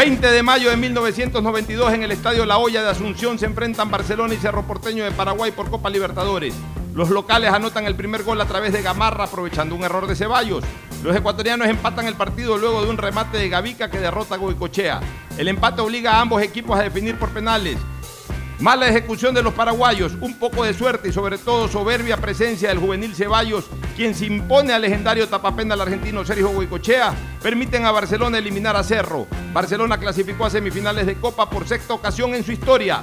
20 de mayo de 1992 en el Estadio La Hoya de Asunción se enfrentan Barcelona y Cerro Porteño de Paraguay por Copa Libertadores. Los locales anotan el primer gol a través de Gamarra aprovechando un error de Ceballos. Los ecuatorianos empatan el partido luego de un remate de Gavica que derrota a Goicochea. El empate obliga a ambos equipos a definir por penales. Mala ejecución de los paraguayos, un poco de suerte y sobre todo soberbia presencia del juvenil Ceballos, quien se impone al legendario tapapena al argentino Sergio Huicochea, permiten a Barcelona eliminar a Cerro. Barcelona clasificó a semifinales de Copa por sexta ocasión en su historia.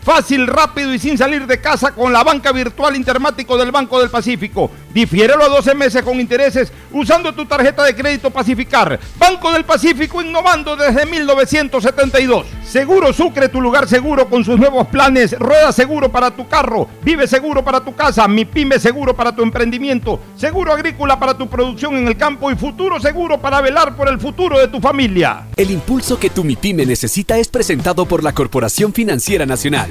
fácil, rápido y sin salir de casa con la banca virtual Intermático del Banco del Pacífico. Difiérelo a 12 meses con intereses usando tu tarjeta de crédito Pacificar. Banco del Pacífico innovando desde 1972. Seguro Sucre, tu lugar seguro con sus nuevos planes. Rueda seguro para tu carro, vive seguro para tu casa, mi pyme seguro para tu emprendimiento, seguro agrícola para tu producción en el campo y futuro seguro para velar por el futuro de tu familia. El impulso que tu MIPYME necesita es presentado por la Corporación Financiera Nacional.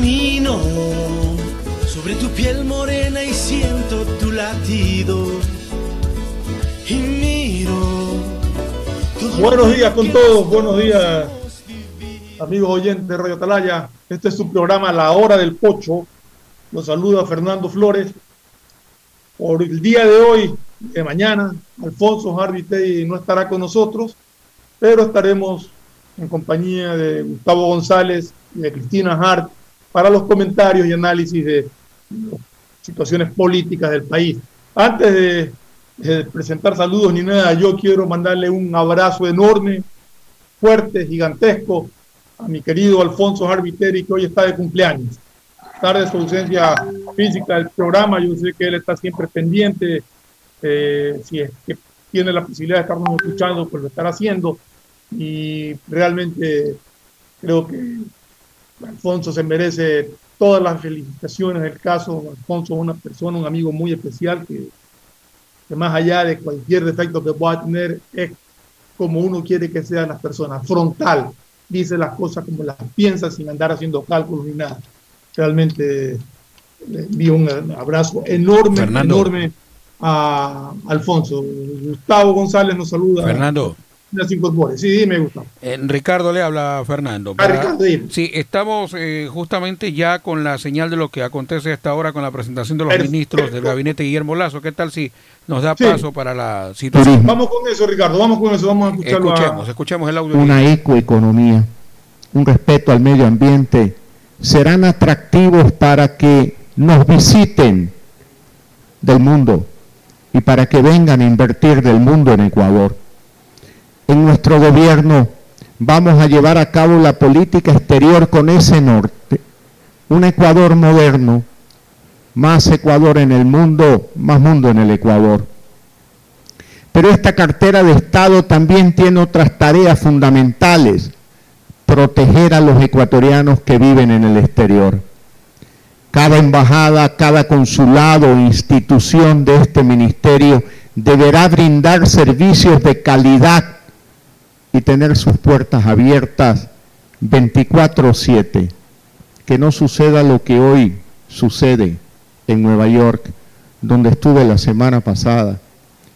Camino sobre tu piel morena y siento tu latido. Y miro. Buenos días con todos, buenos días amigos oyentes de Radio Atalaya. Este es su programa La Hora del Pocho. Los saluda Fernando Flores. Por el día de hoy, de mañana, Alfonso Harvey no estará con nosotros, pero estaremos en compañía de Gustavo González y de Cristina Hart para los comentarios y análisis de situaciones políticas del país. Antes de, de, presentar saludos ni nada, yo quiero mandarle un abrazo enorme, fuerte, gigantesco a mi querido Alfonso Harviteri, que hoy está de cumpleaños. Tarde su ausencia física del programa, yo sé que él está siempre pendiente, eh, si es que tiene la posibilidad de estarnos escuchando, pues lo estará haciendo. Y realmente creo que Alfonso se merece todas las felicitaciones del caso. Alfonso es una persona, un amigo muy especial que, que más allá de cualquier defecto que pueda tener, es como uno quiere que sean las personas, frontal, dice las cosas como las piensa sin andar haciendo cálculos ni nada. Realmente le envío un abrazo enorme, enorme a Alfonso. Gustavo González nos saluda. Fernando. Se incorpore. Sí, dime, Gustavo. Eh, Ricardo le habla Fernando. Ah, Ricardo, dime. Sí, estamos eh, justamente ya con la señal de lo que acontece hasta ahora con la presentación de los ministros del gabinete Guillermo Lazo. ¿Qué tal si nos da paso para la situación? Vamos con eso, Ricardo, vamos con eso, vamos a escucharlo. Escuchemos, escuchemos el audio. Una ecoeconomía, un respeto al medio ambiente, serán atractivos para que nos visiten del mundo y para que vengan a invertir del mundo en Ecuador. En nuestro gobierno vamos a llevar a cabo la política exterior con ese norte, un Ecuador moderno, más Ecuador en el mundo, más mundo en el Ecuador. Pero esta cartera de Estado también tiene otras tareas fundamentales, proteger a los ecuatorianos que viven en el exterior. Cada embajada, cada consulado o institución de este ministerio deberá brindar servicios de calidad y tener sus puertas abiertas 24/7. Que no suceda lo que hoy sucede en Nueva York, donde estuve la semana pasada.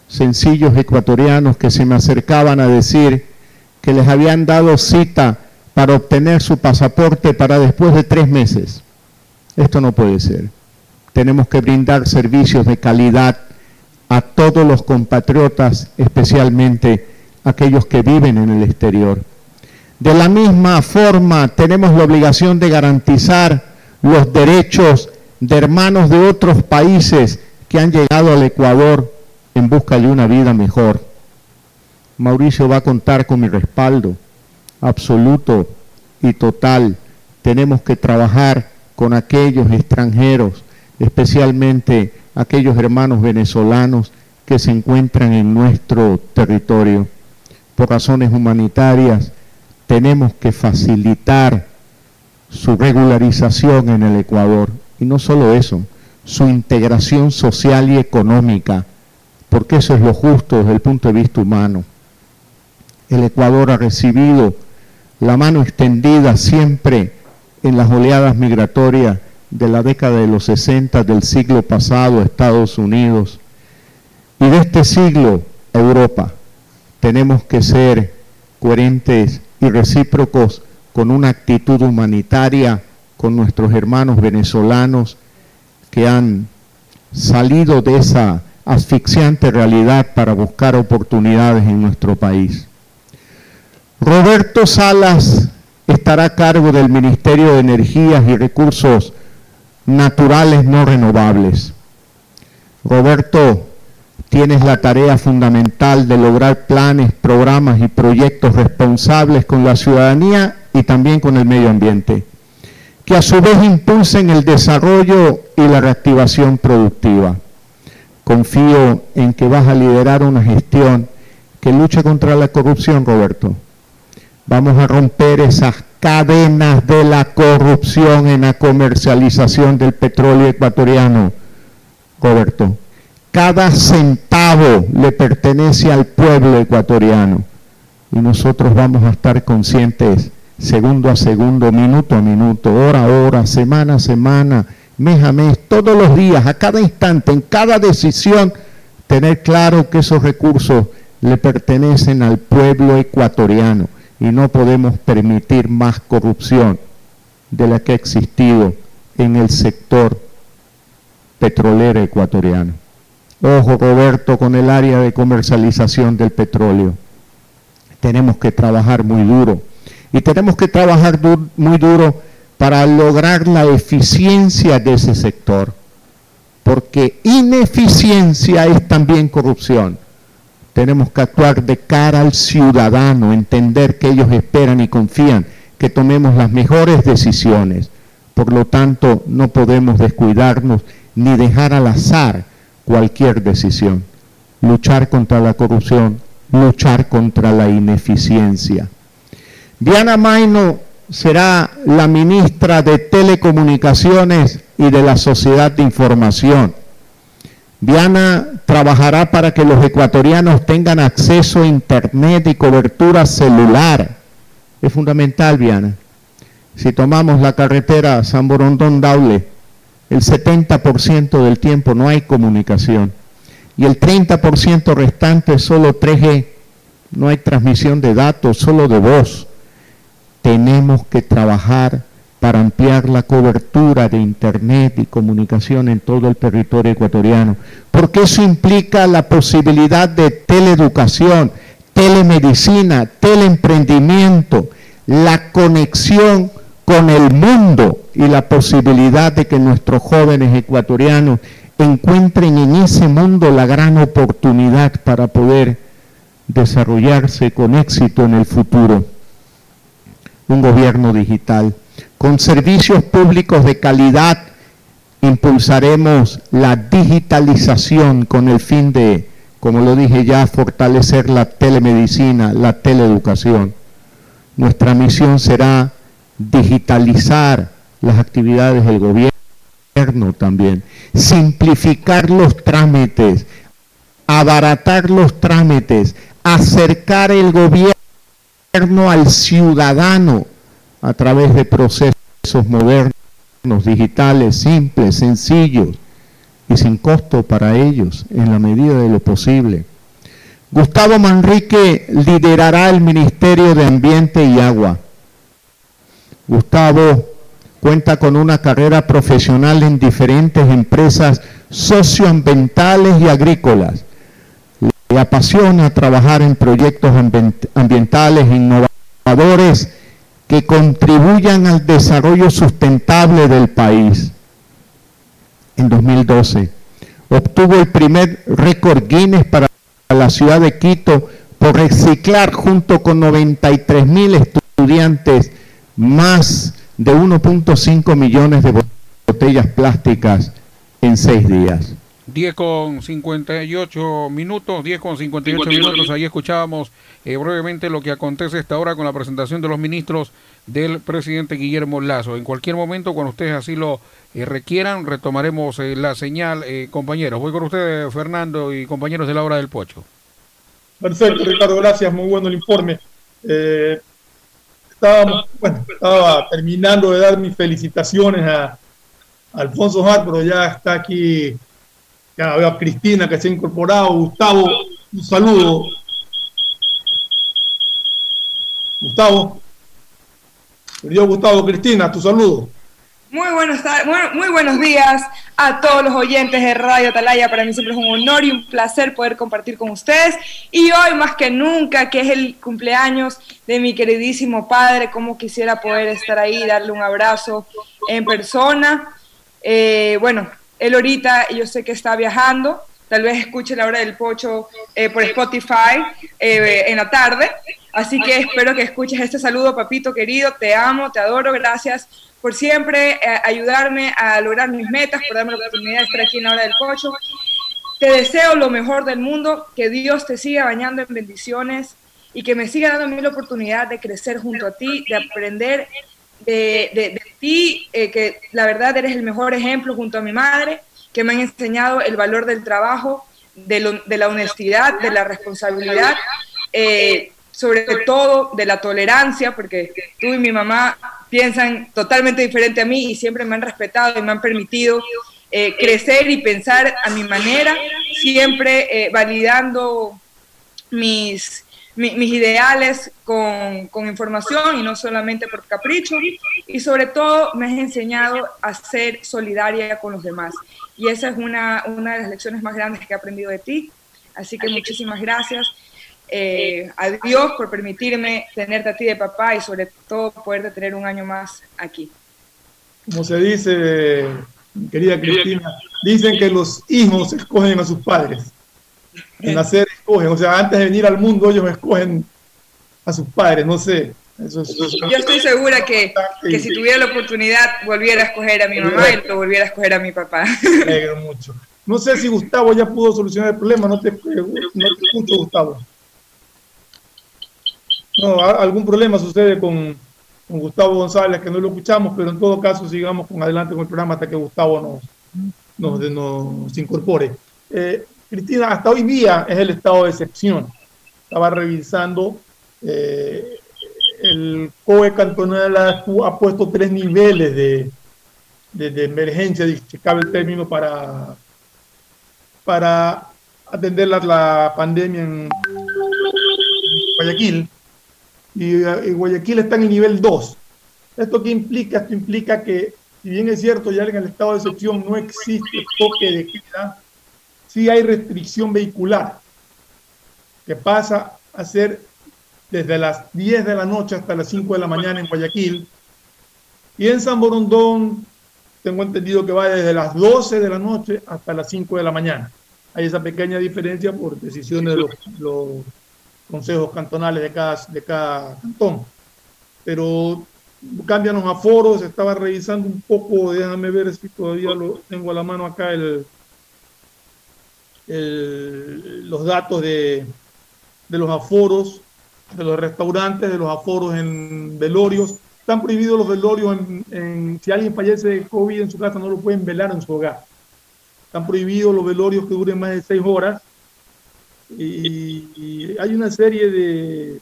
Sencillos ecuatorianos que se me acercaban a decir que les habían dado cita para obtener su pasaporte para después de tres meses. Esto no puede ser. Tenemos que brindar servicios de calidad a todos los compatriotas, especialmente aquellos que viven en el exterior. De la misma forma, tenemos la obligación de garantizar los derechos de hermanos de otros países que han llegado al Ecuador en busca de una vida mejor. Mauricio va a contar con mi respaldo absoluto y total. Tenemos que trabajar con aquellos extranjeros, especialmente aquellos hermanos venezolanos que se encuentran en nuestro territorio. Por razones humanitarias, tenemos que facilitar su regularización en el Ecuador. Y no solo eso, su integración social y económica, porque eso es lo justo desde el punto de vista humano. El Ecuador ha recibido la mano extendida siempre en las oleadas migratorias de la década de los 60 del siglo pasado Estados Unidos y de este siglo Europa. Tenemos que ser coherentes y recíprocos con una actitud humanitaria con nuestros hermanos venezolanos que han salido de esa asfixiante realidad para buscar oportunidades en nuestro país. Roberto Salas estará a cargo del Ministerio de Energías y Recursos Naturales No Renovables. Roberto, tienes la tarea fundamental de lograr planes, programas y proyectos responsables con la ciudadanía y también con el medio ambiente, que a su vez impulsen el desarrollo y la reactivación productiva. Confío en que vas a liderar una gestión que luche contra la corrupción, Roberto Vamos a romper esas cadenas de la corrupción en la comercialización del petróleo ecuatoriano, Roberto. Cada centavo le pertenece al pueblo ecuatoriano y nosotros vamos a estar conscientes segundo a segundo, minuto a minuto, hora a hora, semana a semana, mes a mes, todos los días, a cada instante, en cada decisión, tener claro que esos recursos le pertenecen al pueblo ecuatoriano y no podemos permitir más corrupción de la que ha existido en el sector petrolero ecuatoriano. Ojo, Roberto, con el área de comercialización del petróleo. Tenemos que trabajar muy duro. Y tenemos que trabajar muy duro para lograr la eficiencia de ese sector. Porque ineficiencia es también corrupción tenemos que actuar de cara al ciudadano, entender que ellos esperan y confían que tomemos las mejores decisiones. Por lo tanto, no podemos descuidarnos ni dejar al azar cualquier decisión. Luchar contra la corrupción, luchar contra la ineficiencia. Diana Maino será la ministra de Telecomunicaciones y de la Sociedad de Información. Diana trabajará para que los ecuatorianos tengan acceso a Internet y cobertura celular. Es fundamental, Diana. Si tomamos la carretera San Borondón-Daule, el 70% del tiempo no hay comunicación y el 30% restante es solo 3G. no hay transmisión de datos, solo de voz. Tenemos que trabajar para ampliar la cobertura de Internet y comunicación en todo el territorio ecuatoriano, porque eso implica la posibilidad de teleeducación, telemedicina, teleemprendimiento, la conexión con el mundo y la posibilidad de que nuestros jóvenes ecuatorianos encuentren en ese mundo la gran oportunidad para poder desarrollarse con éxito en el futuro. Un gobierno digital. Con servicios públicos de calidad impulsaremos la digitalización con el fin de, como lo dije ya, fortalecer la telemedicina, la teleeducación. Nuestra misión será digitalizar las actividades del gobierno también, simplificar los trámites, abaratar los trámites, acercar el gobierno al ciudadano a través de procesos modernos, digitales, simples, sencillos y sin costo para ellos en la medida de lo posible. Gustavo Manrique liderará el Ministerio de Ambiente y Agua. Gustavo cuenta con una carrera profesional en diferentes empresas socioambientales y agrícolas. Le apasiona trabajar en proyectos ambientales innovadores que contribuyan al desarrollo sustentable del país. En 2012 obtuvo el primer récord Guinness para la ciudad de Quito por reciclar junto con 93 mil estudiantes más de 1.5 millones de botellas plásticas en seis días. 10 con 58 minutos, 10 con 58 minutos, ahí escuchábamos eh, brevemente lo que acontece esta hora con la presentación de los ministros del presidente Guillermo Lazo. En cualquier momento, cuando ustedes así lo eh, requieran, retomaremos eh, la señal. compañeros, voy con ustedes, Fernando y compañeros de la hora del Pocho. Perfecto, Ricardo, gracias, muy bueno el informe. Estábamos, bueno, estaba terminando de dar mis felicitaciones a Alfonso Hart, pero ya está aquí ya veo a Cristina que se ha incorporado. Gustavo, un saludo. Gustavo. Yo, Gustavo, Cristina, tu saludo. Muy buenos, días a todos los oyentes de Radio Atalaya. Para mí siempre es un honor y un placer poder compartir con ustedes. Y hoy más que nunca, que es el cumpleaños de mi queridísimo padre, como quisiera poder estar ahí, darle un abrazo en persona. Eh, bueno, él ahorita, yo sé que está viajando, tal vez escuche la hora del pocho eh, por Spotify eh, en la tarde. Así que espero que escuches este saludo, papito querido. Te amo, te adoro. Gracias por siempre eh, ayudarme a lograr mis metas, por darme la oportunidad de estar aquí en la hora del pocho. Te deseo lo mejor del mundo, que Dios te siga bañando en bendiciones y que me siga dando a mí la oportunidad de crecer junto a ti, de aprender de, ti, eh, que la verdad eres el mejor ejemplo junto a mi madre, que me han enseñado el valor del trabajo, de, la honestidad, de la responsabilidad, eh, sobre todo de la tolerancia, porque tú y mi mamá piensan totalmente diferente a mí y siempre me han respetado y me han permitido eh, crecer y pensar a mi manera, siempre validando mis, mis ideales con, con, información y no solamente por capricho. Y sobre todo me has enseñado a ser solidaria con los demás. Y esa es una, una de las lecciones más grandes que he aprendido de ti. Así que muchísimas gracias. Eh, a Dios por permitirme tenerte a ti de papá y sobre todo poder tener un año más aquí. Como se dice, querida Cristina, dicen que los hijos escogen a sus padres en nacer escogen, o sea, antes de venir al mundo ellos escogen a sus padres, no sé. Yo estoy segura que, que, si tuviera la oportunidad volviera a escoger a mi mamá y lo volviera a escoger a mi papá. Me mucho. No sé si Gustavo ya pudo solucionar el problema, no te, no te escucho, Gustavo. No, algún problema sucede con, con, Gustavo González, que no lo escuchamos, pero en todo caso sigamos con adelante con el programa hasta que Gustavo nos, nos, nos incorpore. Eh, Cristina, hasta hoy día es el estado de excepción. Estaba revisando, eh, el COE cantonal ha, puesto tres niveles de, de, emergencia, si cabe el término, para, para atender la, pandemia en, Guayaquil, y, Guayaquil está en el nivel 2. ¿Esto qué implica? Esto implica que, si bien es cierto, ya en el estado de excepción no existe toque de queda, sí hay restricción vehicular, que pasa a ser desde las 10 de la noche hasta las 5 de la mañana en Guayaquil. Y en San Borondón tengo entendido que va desde las 12 de la noche hasta las 5 de la mañana. Hay esa pequeña diferencia por decisiones de los, consejos cantonales de cada, de cada cantón. Pero cambian los aforos, estaba revisando un poco, déjame ver si todavía lo tengo a la mano acá el, los datos de, de los aforos, de los restaurantes, de los aforos en velorios. Están prohibidos los velorios en, si alguien fallece de COVID en su casa, no lo pueden velar en su hogar. Están prohibidos los velorios que duren más de seis horas. Y, hay una serie de,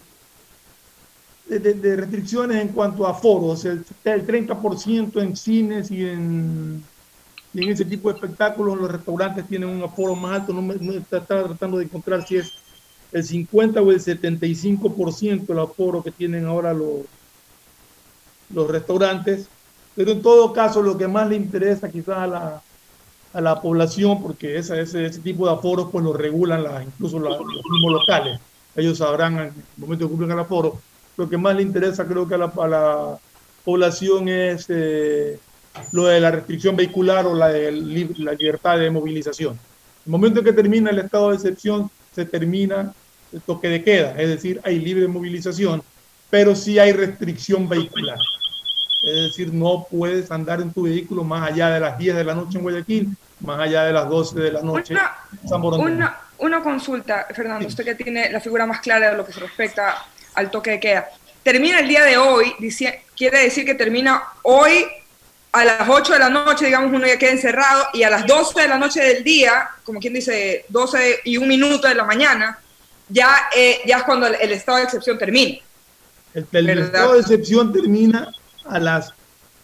de, restricciones en cuanto a aforos. El, el 30% en cines y en, en ese tipo de espectáculos, los restaurantes tienen un aforo más alto. No, me, estaba tratando de encontrar si es el 50 o el 75% el aforo que tienen ahora los los restaurantes, pero en todo caso lo que más le interesa quizás a la, a la población, porque ese, ese, ese tipo de aforos pues lo regulan la, incluso los mismos locales, ellos sabrán en el momento que cumplen el aforo, lo que más le interesa creo que a la, a la población es eh, lo de la restricción vehicular o la, de, la libertad de movilización. El momento en que termina el estado de excepción, se termina el toque de queda, es decir, hay libre movilización, pero sí hay restricción vehicular. Es decir, no puedes andar en tu vehículo más allá de las 10 de la noche en Guayaquil, más allá de las 12 de la noche en San una, una, consulta, Fernando, usted que tiene la figura más clara de lo que se respecta al toque de queda. Termina el día de hoy, dice, quiere decir que termina hoy a las 8 de la noche, digamos, uno ya queda encerrado, y a las 12 de la noche del día, como quien dice, 12 y un minuto de la mañana, ya, eh, ya es cuando el, estado de excepción termina. el estado de excepción termina a las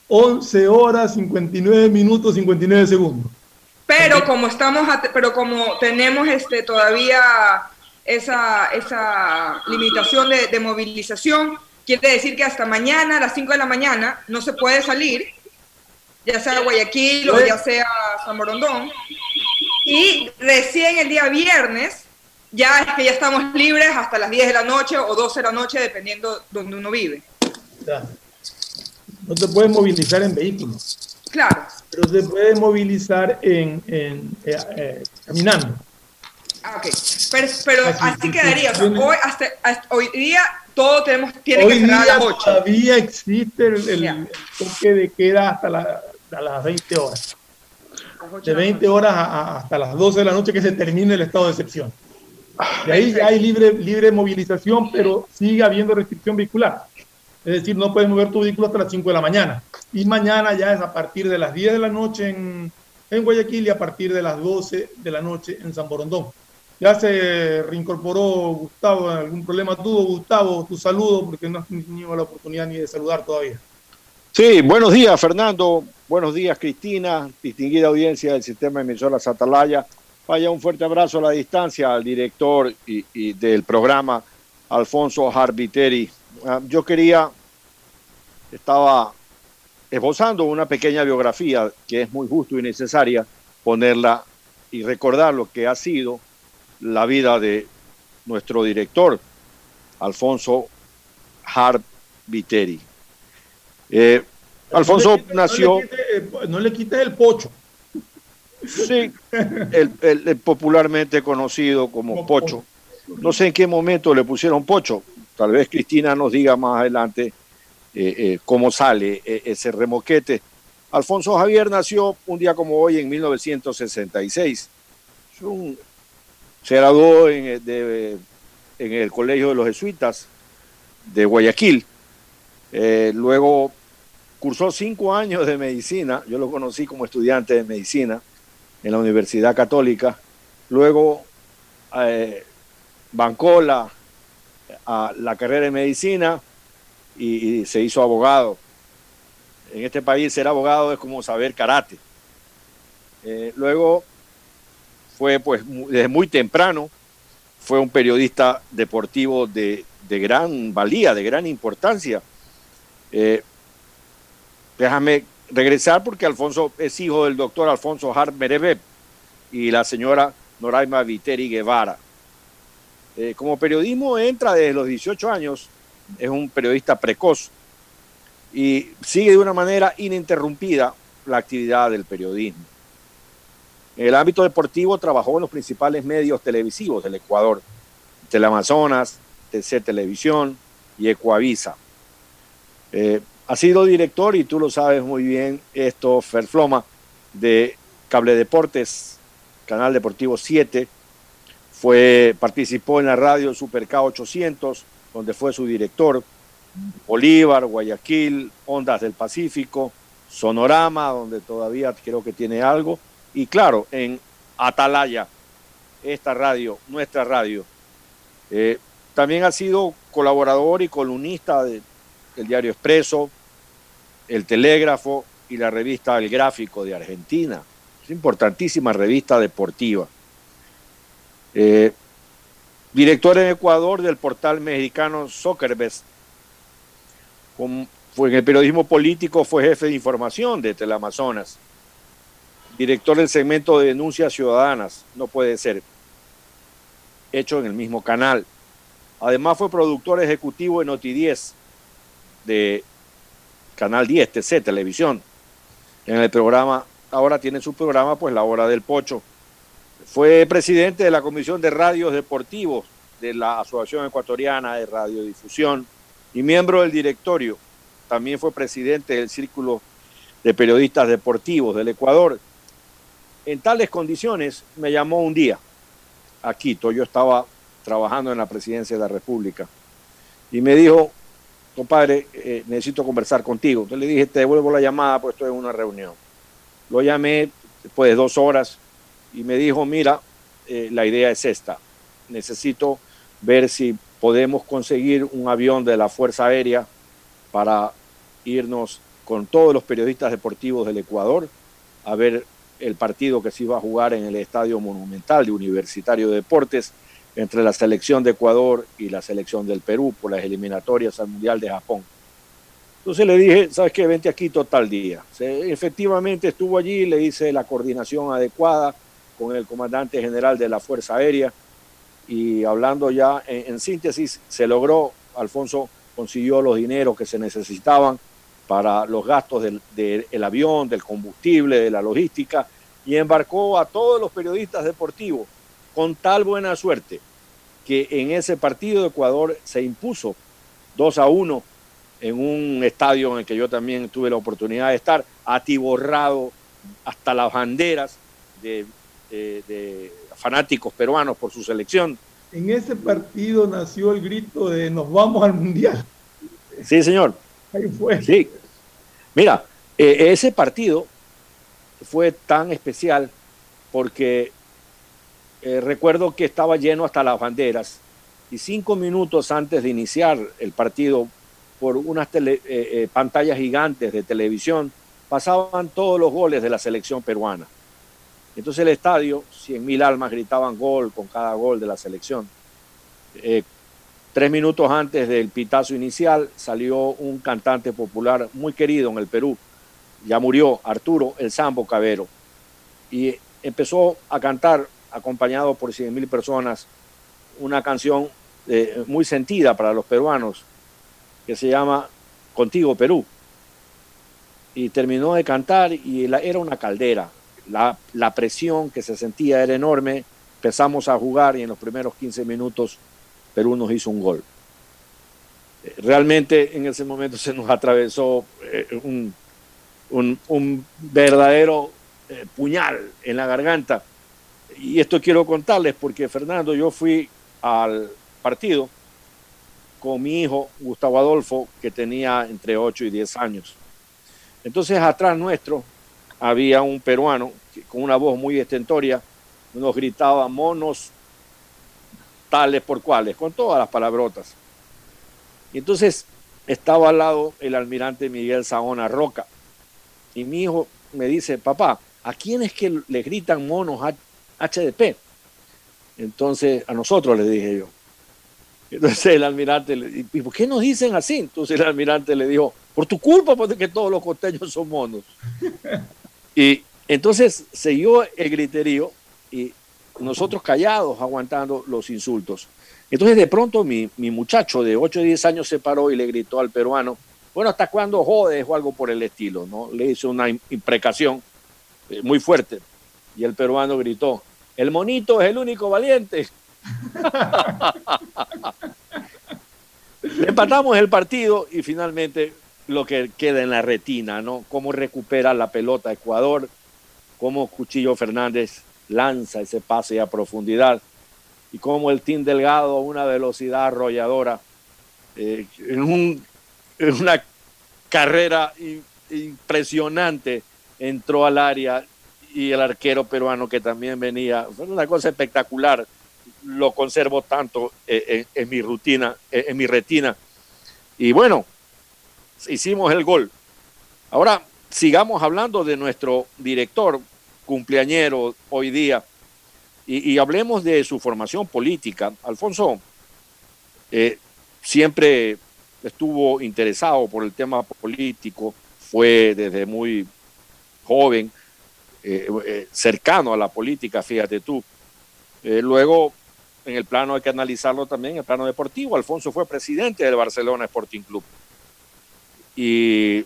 11 horas 59 minutos 59 segundos. Pero como estamos, pero como tenemos este todavía esa, esa limitación de, movilización, quiere decir que hasta mañana a las 5 de la mañana no se puede salir, ya sea Guayaquil o ya sea San Morondón. Y recién el día viernes ya es que ya estamos libres hasta las 10 de la noche o 12 de la noche, dependiendo donde uno vive. No te puedes movilizar en vehículos. Claro. Pero se puede movilizar en, en eh, eh, caminando. Ah, ok. Pero, así, quedaría. hoy, hasta, hoy día todo tenemos, tiene que cerrar a las 8. Todavía existe el, toque de queda hasta las 20 horas. De 20 horas hasta las 12 de la noche que se termine el estado de excepción. De ahí hay libre, libre movilización, pero sigue habiendo restricción vehicular. Es decir, no puedes mover tu vehículo hasta las 5 de la mañana. Y mañana ya es a partir de las 10 de la noche en, en Guayaquil y a partir de las 12 de la noche en San Borondón. Ya se reincorporó Gustavo, ¿algún problema tuvo Gustavo? Tu saludo, porque no has tenido la oportunidad ni de saludar todavía. Sí, buenos días Fernando, buenos días Cristina, distinguida audiencia del sistema de emisoras Atalaya. Vaya un fuerte abrazo a la distancia al director y, del programa, Alfonso Harbiteri. Ah, yo quería, estaba esbozando una pequeña biografía que es muy justo y necesaria ponerla y recordar lo que ha sido la vida de nuestro director, Alfonso Hart Viteri. Eh, Alfonso nació... No le, quites, el pocho. Sí, el, popularmente conocido como Pocho. No sé en qué momento le pusieron Pocho, Tal vez Cristina nos diga más adelante eh, eh, cómo sale eh, ese remoquete. Alfonso Javier nació un día como hoy en 1966. se graduó en, en, el Colegio de los Jesuitas de Guayaquil. luego cursó cinco años de medicina. Yo lo conocí como estudiante de medicina en la Universidad Católica. Luego bancó la a la carrera de medicina y, se hizo abogado. En este país ser abogado es como saber karate. Eh, luego fue pues desde muy temprano, fue un periodista deportivo de de gran valía, de gran importancia. Eh, déjame regresar porque Alfonso es hijo del doctor Alfonso Hart Merebe y la señora Noraima Viteri Guevara. Eh, como periodismo entra desde los 18 años, es un periodista precoz y sigue de una manera ininterrumpida la actividad del periodismo. En el ámbito deportivo trabajó en los principales medios televisivos del Ecuador, Teleamazonas, TC Televisión y Ecuavisa. Eh, ha sido director, y tú lo sabes muy bien, esto, Ferfloma, de Cable Deportes, Canal Deportivo 7. Fue, participó en la radio Super K800, donde fue su director. Bolívar, Guayaquil, Ondas del Pacífico, Sonorama, donde todavía creo que tiene algo. Y claro, en Atalaya, esta radio, nuestra radio. Eh, también ha sido colaborador y columnista del diario Expreso, el Telégrafo y la revista El Gráfico de Argentina. Es importantísima revista deportiva. Eh, director en Ecuador del portal mexicano Soccerbest. fue en el periodismo político fue jefe de información de Teleamazonas. Director del segmento de denuncias ciudadanas. No puede ser. Hecho en el mismo canal. Además fue productor ejecutivo de Noti 10 de Canal 10, TC, Televisión. En el programa, ahora tiene su programa, pues La Hora del Pocho. Fue presidente de la Comisión de Radios Deportivos de la Asociación Ecuatoriana de Radiodifusión y miembro del directorio. También fue presidente del Círculo de Periodistas Deportivos del Ecuador. En tales condiciones me llamó un día a Quito. Yo estaba trabajando en la presidencia de la República y me dijo, compadre, eh, necesito conversar contigo. Entonces le dije, te devuelvo la llamada, pues estoy en una reunión. Lo llamé después de dos horas y me dijo, mira, eh, la idea es esta. Necesito ver si podemos conseguir un avión de la Fuerza Aérea para irnos con todos los periodistas deportivos del Ecuador a ver el partido que se iba a jugar en el Estadio Monumental de Universitario de Deportes entre la selección de Ecuador y la selección del Perú por las eliminatorias al Mundial de Japón. Entonces le dije, ¿sabes qué? Vente aquí total día. efectivamente estuvo allí, le hice la coordinación adecuada con el comandante general de la Fuerza Aérea. Y hablando ya en, síntesis, se logró, Alfonso consiguió los dineros que se necesitaban para los gastos del, avión, del combustible, de la logística, y embarcó a todos los periodistas deportivos con tal buena suerte que en ese partido Ecuador se impuso 2 a 1 en un estadio en el que yo también tuve la oportunidad de estar, atiborrado hasta las banderas de, fanáticos peruanos por su selección. En ese partido nació el grito de nos vamos al mundial. Sí, señor. Ahí fue. Sí. Mira, eh, ese partido fue tan especial porque eh, recuerdo que estaba lleno hasta las banderas y cinco minutos antes de iniciar el partido, por unas eh, eh, pantallas gigantes de televisión, pasaban todos los goles de la selección peruana. Entonces el estadio, cien mil almas gritaban gol con cada gol de la selección. tres minutos antes del pitazo inicial salió un cantante popular muy querido en el Perú, ya murió, Arturo El Sambo Cabero, y empezó a cantar acompañado por 100 mil personas, una canción eh, muy sentida para los peruanos que se llama Contigo Perú. Y terminó de cantar y era una caldera. La, la presión que se sentía era enorme. Empezamos a jugar y en los primeros 15 minutos Perú nos hizo un gol. Eh, realmente en ese momento se nos atravesó eh, un, un, verdadero puñal en la garganta y esto quiero contarles porque Fernando, yo fui al partido con mi hijo Gustavo Adolfo, que tenía entre 8 y 10 años. Entonces atrás nuestro había un peruano con una voz muy estentoria, nos gritaba monos tales por cuales, con todas las palabrotas. Y entonces estaba al lado el almirante Miguel Saona Roca. Y mi hijo me dice, papá, ¿a quién es que le gritan monos HDP. Entonces, a nosotros le dije yo. Entonces el almirante le ¿y por qué nos dicen así? Entonces el almirante le dijo, por tu culpa, porque todos los costeños son monos. Y entonces siguió el griterío y nosotros callados, aguantando los insultos. Entonces de pronto mi, muchacho de 8 o 10 años se paró y le gritó al peruano, bueno, ¿hasta cuándo jodes o algo por el estilo? ¿no? Le hizo una imprecación eh, muy fuerte. Y el peruano gritó, el monito es el único valiente. empatamos el partido y finalmente lo que queda en la retina, ¿no? Cómo recupera la pelota Ecuador, cómo Cuchillo Fernández lanza ese pase a profundidad y cómo el Team Delgado una velocidad arrolladora eh, en, un, en, una carrera impresionante entró al área y el arquero peruano que también venía, fue una cosa espectacular, lo conservo tanto en, en mi rutina, en mi retina. Y bueno, hicimos el gol. Ahora sigamos hablando de nuestro director cumpleañero hoy día y, hablemos de su formación política. Alfonso eh, siempre estuvo interesado por el tema político, fue desde muy joven eh, eh, cercano a la política, fíjate tú. luego, en el plano hay que analizarlo también, en el plano deportivo, Alfonso fue presidente del Barcelona Sporting Club. Y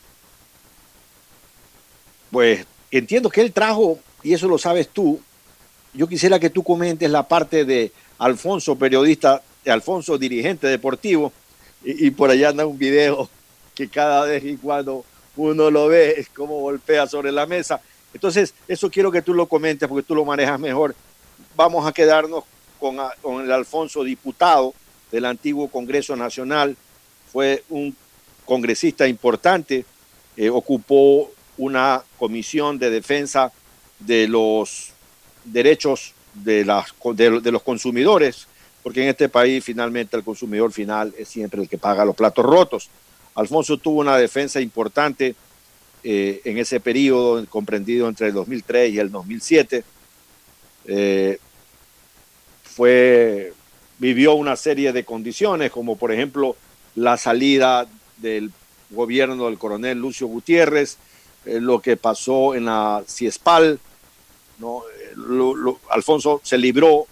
pues entiendo que él trajo, y eso lo sabes tú, yo quisiera que tú comentes la parte de Alfonso, periodista, de Alfonso, dirigente deportivo, y, por allá anda un video que cada vez y cuando uno lo ve es como golpea sobre la mesa. Entonces, eso quiero que tú lo comentes porque tú lo manejas mejor. Vamos a quedarnos con, con el Alfonso diputado del antiguo Congreso Nacional. Fue un congresista importante, eh, ocupó una comisión de defensa de los derechos de, las, de, los consumidores, porque en este país finalmente el consumidor final es siempre el que paga los platos rotos. Alfonso tuvo una defensa importante eh, en ese periodo comprendido entre el 2003 y el 2007. Eh, fue, vivió una serie de condiciones, como por ejemplo la salida del gobierno del coronel Lucio Gutiérrez, eh, lo que pasó en la CIESPAL, ¿no? Eh, Alfonso se libró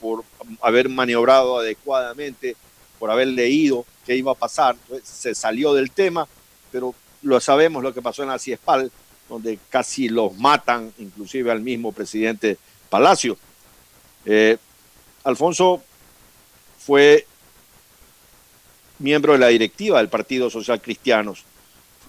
por haber maniobrado adecuadamente, por haber leído qué iba a pasar, se salió del tema, pero lo sabemos lo que pasó en la CIESPAL, donde casi los matan, inclusive al mismo presidente Palacio. Eh, Alfonso fue miembro de la directiva del Partido Social Cristianos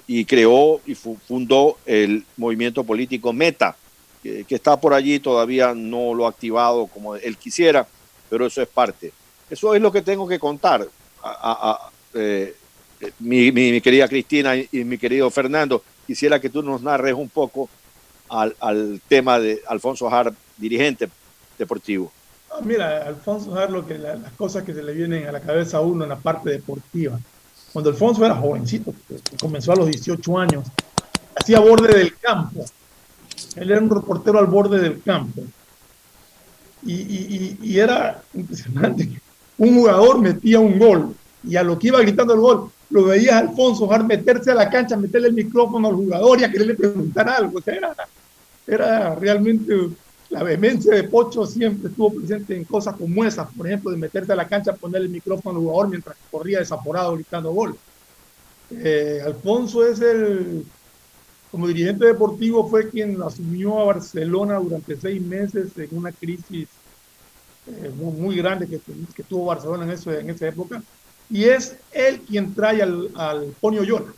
y creó y fundó el movimiento político Meta, que, está por allí, todavía no lo ha activado como él quisiera, pero eso es parte. Eso es lo que tengo que contar. A, eh, mi, mi, querida Cristina y, mi querido Fernando, quisiera que tú nos narres un poco al, al tema de Alfonso Jar, dirigente deportivo. Mira, Alfonso lo que las cosas que se le vienen a la cabeza a uno en la parte deportiva. Cuando Alfonso era jovencito, comenzó a los 18 años, hacía borde del campo. Él era un reportero al borde del campo. Y, era impresionante. Un jugador metía un gol y a lo que iba gritando el gol, lo veía Alfonso Jar meterse a la cancha, meterle el micrófono al jugador y a quererle preguntar algo. Era, era realmente la vehemencia de Pocho siempre estuvo presente en cosas como esas, por ejemplo, de meterse a la cancha, poner el micrófono al jugador mientras corría desaporado gritando gol. Eh, Alfonso es el, como dirigente deportivo, fue quien asumió a Barcelona durante seis meses en una crisis eh, muy, grande que, que, tuvo Barcelona en, eso, en esa época, y es él quien trae al, al Pony Oyola.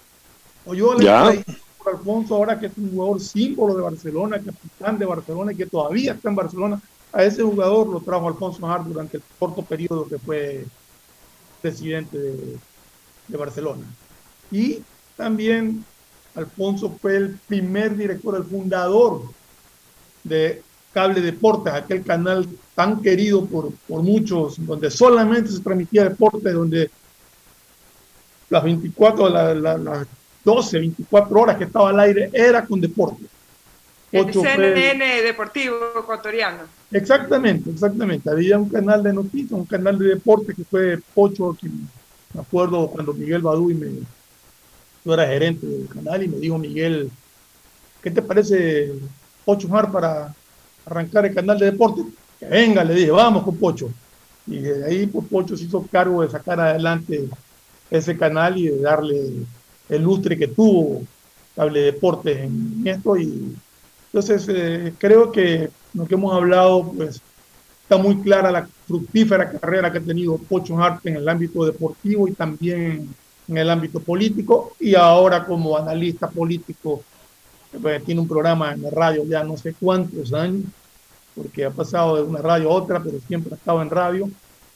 Oyola Alfonso, ahora que es un jugador símbolo de Barcelona, capitán de Barcelona y que todavía está en Barcelona, a ese jugador lo trajo Alfonso Majar durante el corto periodo que fue presidente de, Barcelona. Y también Alfonso fue el primer director, el fundador de Cable Deportes, aquel canal tan querido por, por muchos, donde solamente se transmitía deporte, donde las 24, la, la, 12, 24 horas que estaba al aire era con deporte. el CNN Deportivo Ecuatoriano. Exactamente, exactamente. Había un canal de noticias, un canal de deporte que fue Pocho, me acuerdo cuando Miguel Badú y me, yo era gerente del canal y me dijo Miguel, ¿qué te parece Pocho Mar para arrancar el canal de deporte? Que venga, le dije, vamos con Pocho. Y de ahí pues, Pocho se hizo cargo de sacar adelante ese canal y de darle el lustre que tuvo Cable Deportes en esto. Y entonces eh, creo que lo que hemos hablado, pues está muy clara la fructífera carrera que ha tenido Pocho Hart en el ámbito deportivo y también en el ámbito político y ahora como analista político pues, tiene un programa en la radio ya no sé cuántos años porque ha pasado de una radio a otra pero siempre ha estado en radio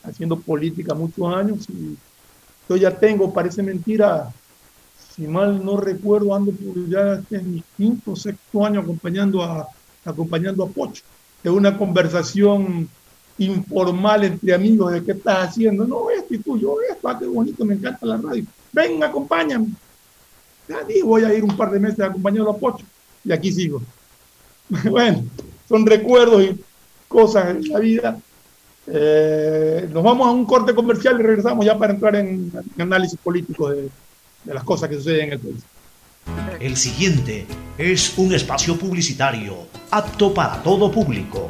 haciendo política muchos años y yo ya tengo parece mentira si mal no recuerdo ando por ya este es mi quinto sexto año acompañando a acompañando a Pocho de una conversación informal entre amigos de qué estás haciendo. No, esto y tú, yo esto, ah, qué bonito, me encanta la radio. Ven, acompáñame. Ya voy a ir un par de meses acompañando a Pocho. Y aquí sigo. bueno, son recuerdos y cosas en la vida. Eh, nos vamos a un corte comercial y regresamos ya para entrar en, en análisis político de, de las cosas que suceden en el país. El siguiente es un espacio publicitario apto para todo público.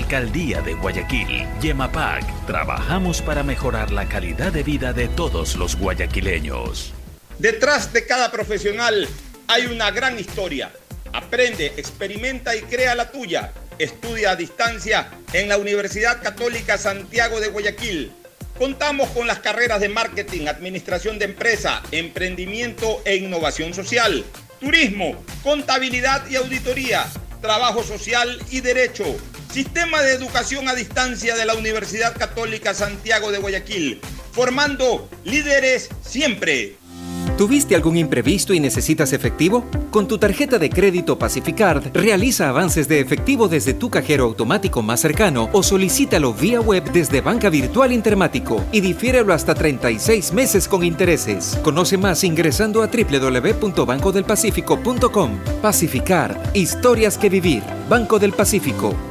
Alcaldía de Guayaquil, Yemapac, trabajamos para mejorar la calidad de vida de todos los guayaquileños. Detrás de cada profesional hay una gran historia. Aprende, experimenta y crea la tuya. Estudia a distancia en la Universidad Católica Santiago de Guayaquil. Contamos con las carreras de marketing, administración de empresa, emprendimiento e innovación social, turismo, contabilidad y auditoría, trabajo social y derecho Sistema de Educación a Distancia de la Universidad Católica Santiago de Guayaquil, formando líderes siempre. ¿Tuviste algún imprevisto y necesitas efectivo? Con tu tarjeta de crédito Pacificard, realiza avances de efectivo desde tu cajero automático más cercano o solicítalo vía web desde Banca Virtual Intermático y difiérelo hasta 36 meses con intereses. Conoce más ingresando a www.bancodelpacifico.com. Pacificard, historias que vivir. Banco del Pacífico.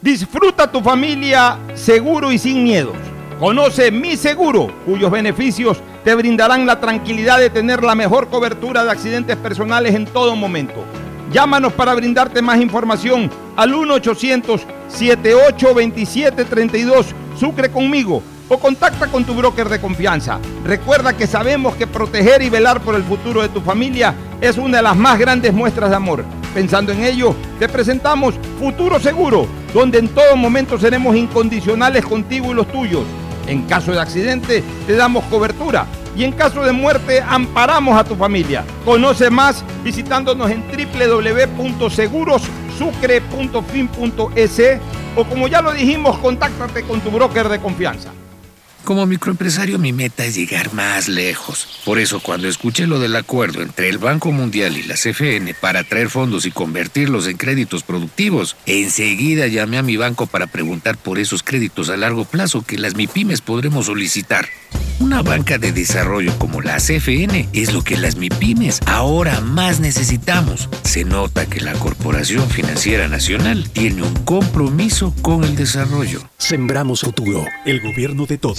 Disfruta tu familia seguro y sin miedos. Conoce Mi Seguro, cuyos beneficios te brindarán la tranquilidad de tener la mejor cobertura de accidentes personales en todo momento. Llámanos para brindarte más información al 1-800-7827-32. Sucre conmigo o contacta con tu broker de confianza. Recuerda que sabemos que proteger y velar por el futuro de tu familia es una de las más grandes muestras de amor. Pensando en ello, te presentamos Futuro Seguro, donde en todo momento seremos incondicionales contigo y los tuyos. En caso de accidente, te damos cobertura y en caso de muerte, amparamos a tu familia. Conoce más visitándonos en www.segurosucre.fin.es o como ya lo dijimos, contáctate con tu broker de confianza. Como microempresario mi meta es llegar más lejos. Por eso cuando escuché lo del acuerdo entre el Banco Mundial y la CFN para traer fondos y convertirlos en créditos productivos, enseguida llamé a mi banco para preguntar por esos créditos a largo plazo que las MIPIMES podremos solicitar. Una banca de desarrollo como la CFN es lo que las MIPIMES ahora más necesitamos. Se nota que la Corporación Financiera Nacional tiene un compromiso con el desarrollo. Sembramos futuro, el gobierno de todos.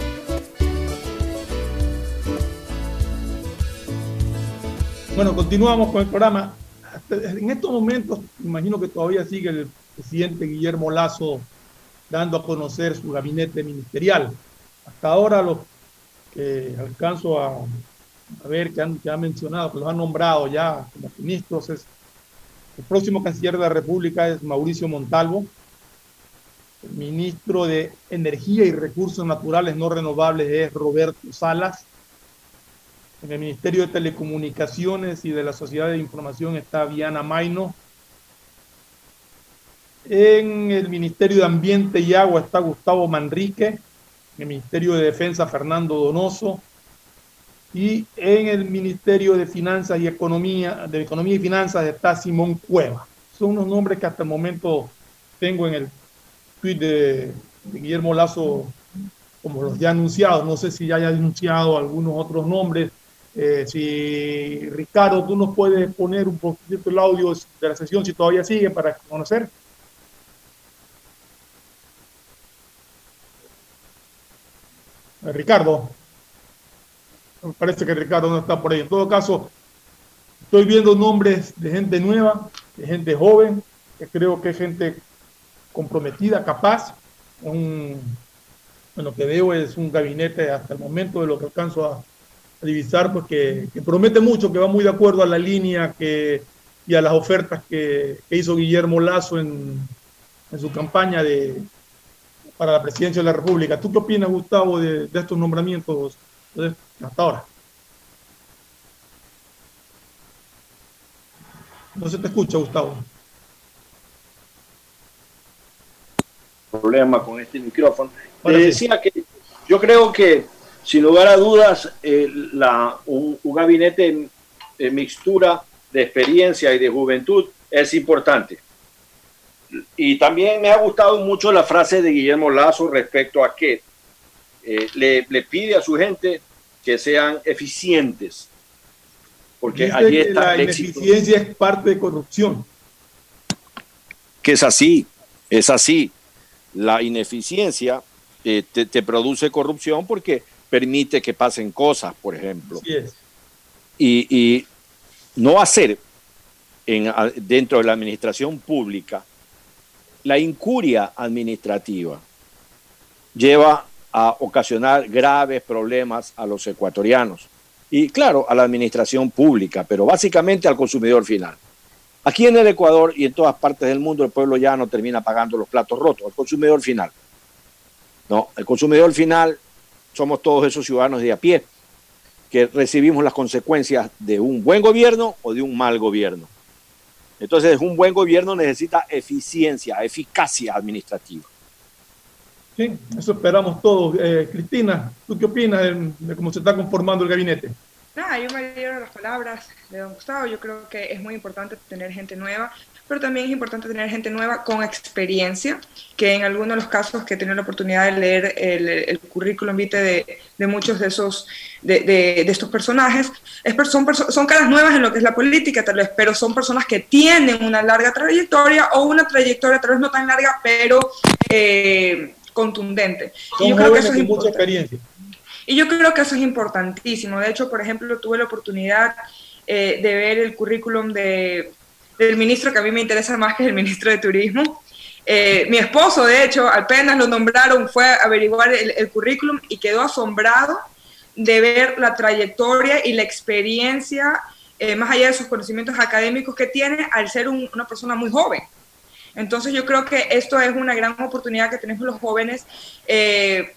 Bueno, continuamos con el programa. En estos momentos, imagino que todavía sigue el presidente Guillermo Lazo dando a conocer su gabinete ministerial. Hasta ahora lo que alcanzo a, ver que han, que han mencionado, que los han nombrado ya como ministros, es el próximo canciller de la República es Mauricio Montalvo, el ministro de Energía y Recursos Naturales No Renovables es Roberto Salas, en el Ministerio de Telecomunicaciones y de la Sociedad de Información está Viana Maino. En el Ministerio de Ambiente y Agua está Gustavo Manrique. En el Ministerio de Defensa Fernando Donoso. Y en el Ministerio de Finanzas y Economía, de Economía y Finanzas está Simón Cueva. Son unos nombres que hasta el momento tengo en el tweet de, de Guillermo Lazo como los ya anunciados. No sé si ya haya anunciado algunos otros nombres eh, si Ricardo, tú nos puedes poner un poquito el audio de la sesión, si todavía sigue, para conocer. Eh, Ricardo. Me parece que Ricardo no está por ahí. En todo caso, estoy viendo nombres de gente nueva, de gente joven, que creo que es gente comprometida, capaz. Un, lo que veo es un gabinete hasta el momento de lo que alcanzo a, divisar, pues que, promete mucho, que va muy de acuerdo a la línea que, y a las ofertas que, hizo Guillermo Lazo en, en, su campaña de, para la presidencia de la República. ¿Tú qué opinas, Gustavo, de, estos nombramientos hasta ahora? No se te escucha, Gustavo. Problema con este micrófono. decía que yo creo que sin lugar a dudas, eh, la, un, gabinete de mixtura de experiencia y de juventud es importante. Y también me ha gustado mucho la frase de Guillermo Lazo respecto a que eh, le, le, pide a su gente que sean eficientes. Porque allí está la ineficiencia es parte de corrupción. Que es así, es así. La ineficiencia eh, te, te, produce corrupción porque permite que pasen cosas, por ejemplo. Y, no hacer en, dentro de la administración pública la incuria administrativa lleva a ocasionar graves problemas a los ecuatorianos y claro, a la administración pública, pero básicamente al consumidor final. Aquí en el Ecuador y en todas partes del mundo el pueblo ya no termina pagando los platos rotos, al consumidor final. No, el consumidor final somos todos esos ciudadanos de a pie que recibimos las consecuencias de un buen gobierno o de un mal gobierno. Entonces, un buen gobierno necesita eficiencia, eficacia administrativa. Sí, eso esperamos todos. Eh, Cristina, ¿tú qué opinas de, cómo se está conformando el gabinete? Nada, yo me a las palabras de don Gustavo. Yo creo que es muy importante tener gente nueva, pero también es importante tener gente nueva con experiencia, que en algunos de los casos que he tenido la oportunidad de leer el, el currículum vitae de, de, muchos de esos de, de, estos personajes, es, son, son caras nuevas en lo que es la política, tal vez, pero son personas que tienen una larga trayectoria o una trayectoria tal vez no tan larga, pero eh, contundente. y yo creo que eso es mucha experiencia. Y yo creo que eso es importantísimo. De hecho, por ejemplo, tuve la oportunidad eh, de ver el currículum de, del ministro que a mí me interesa más que el ministro de Turismo. Eh, mi esposo, de hecho, apenas lo nombraron, fue a averiguar el, currículum y quedó asombrado de ver la trayectoria y la experiencia, eh, más allá de sus conocimientos académicos que tiene, al ser una persona muy joven. Entonces yo creo que esto es una gran oportunidad que tenemos los jóvenes eh,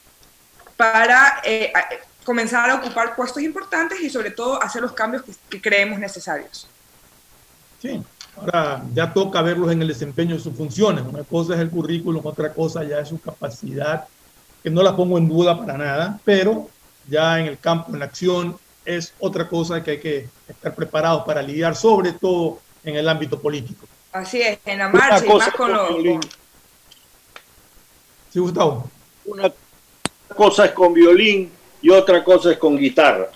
para eh, comenzar a ocupar puestos importantes y sobre todo hacer los cambios que, creemos necesarios. Sí, ahora ya toca verlos en el desempeño de sus funciones. Una cosa es el currículum, otra cosa ya es su capacidad, que no la pongo en duda para nada, pero ya en el campo, en la acción, es otra cosa que hay que estar preparados para lidiar, sobre todo en el ámbito político. Así es, en la marcha y más con, los... Sí, Gustavo. Una cosa es con violín y otra cosa es con guitarra.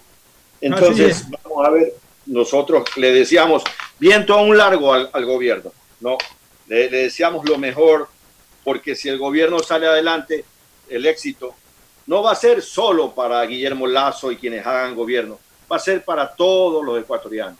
Entonces, vamos a ver, nosotros le decíamos viento a un largo al, gobierno, ¿no? Le, le, deseamos lo mejor, porque si el gobierno sale adelante, el éxito no va a ser solo para Guillermo Lazo y quienes hagan gobierno, va a ser para todos los ecuatorianos.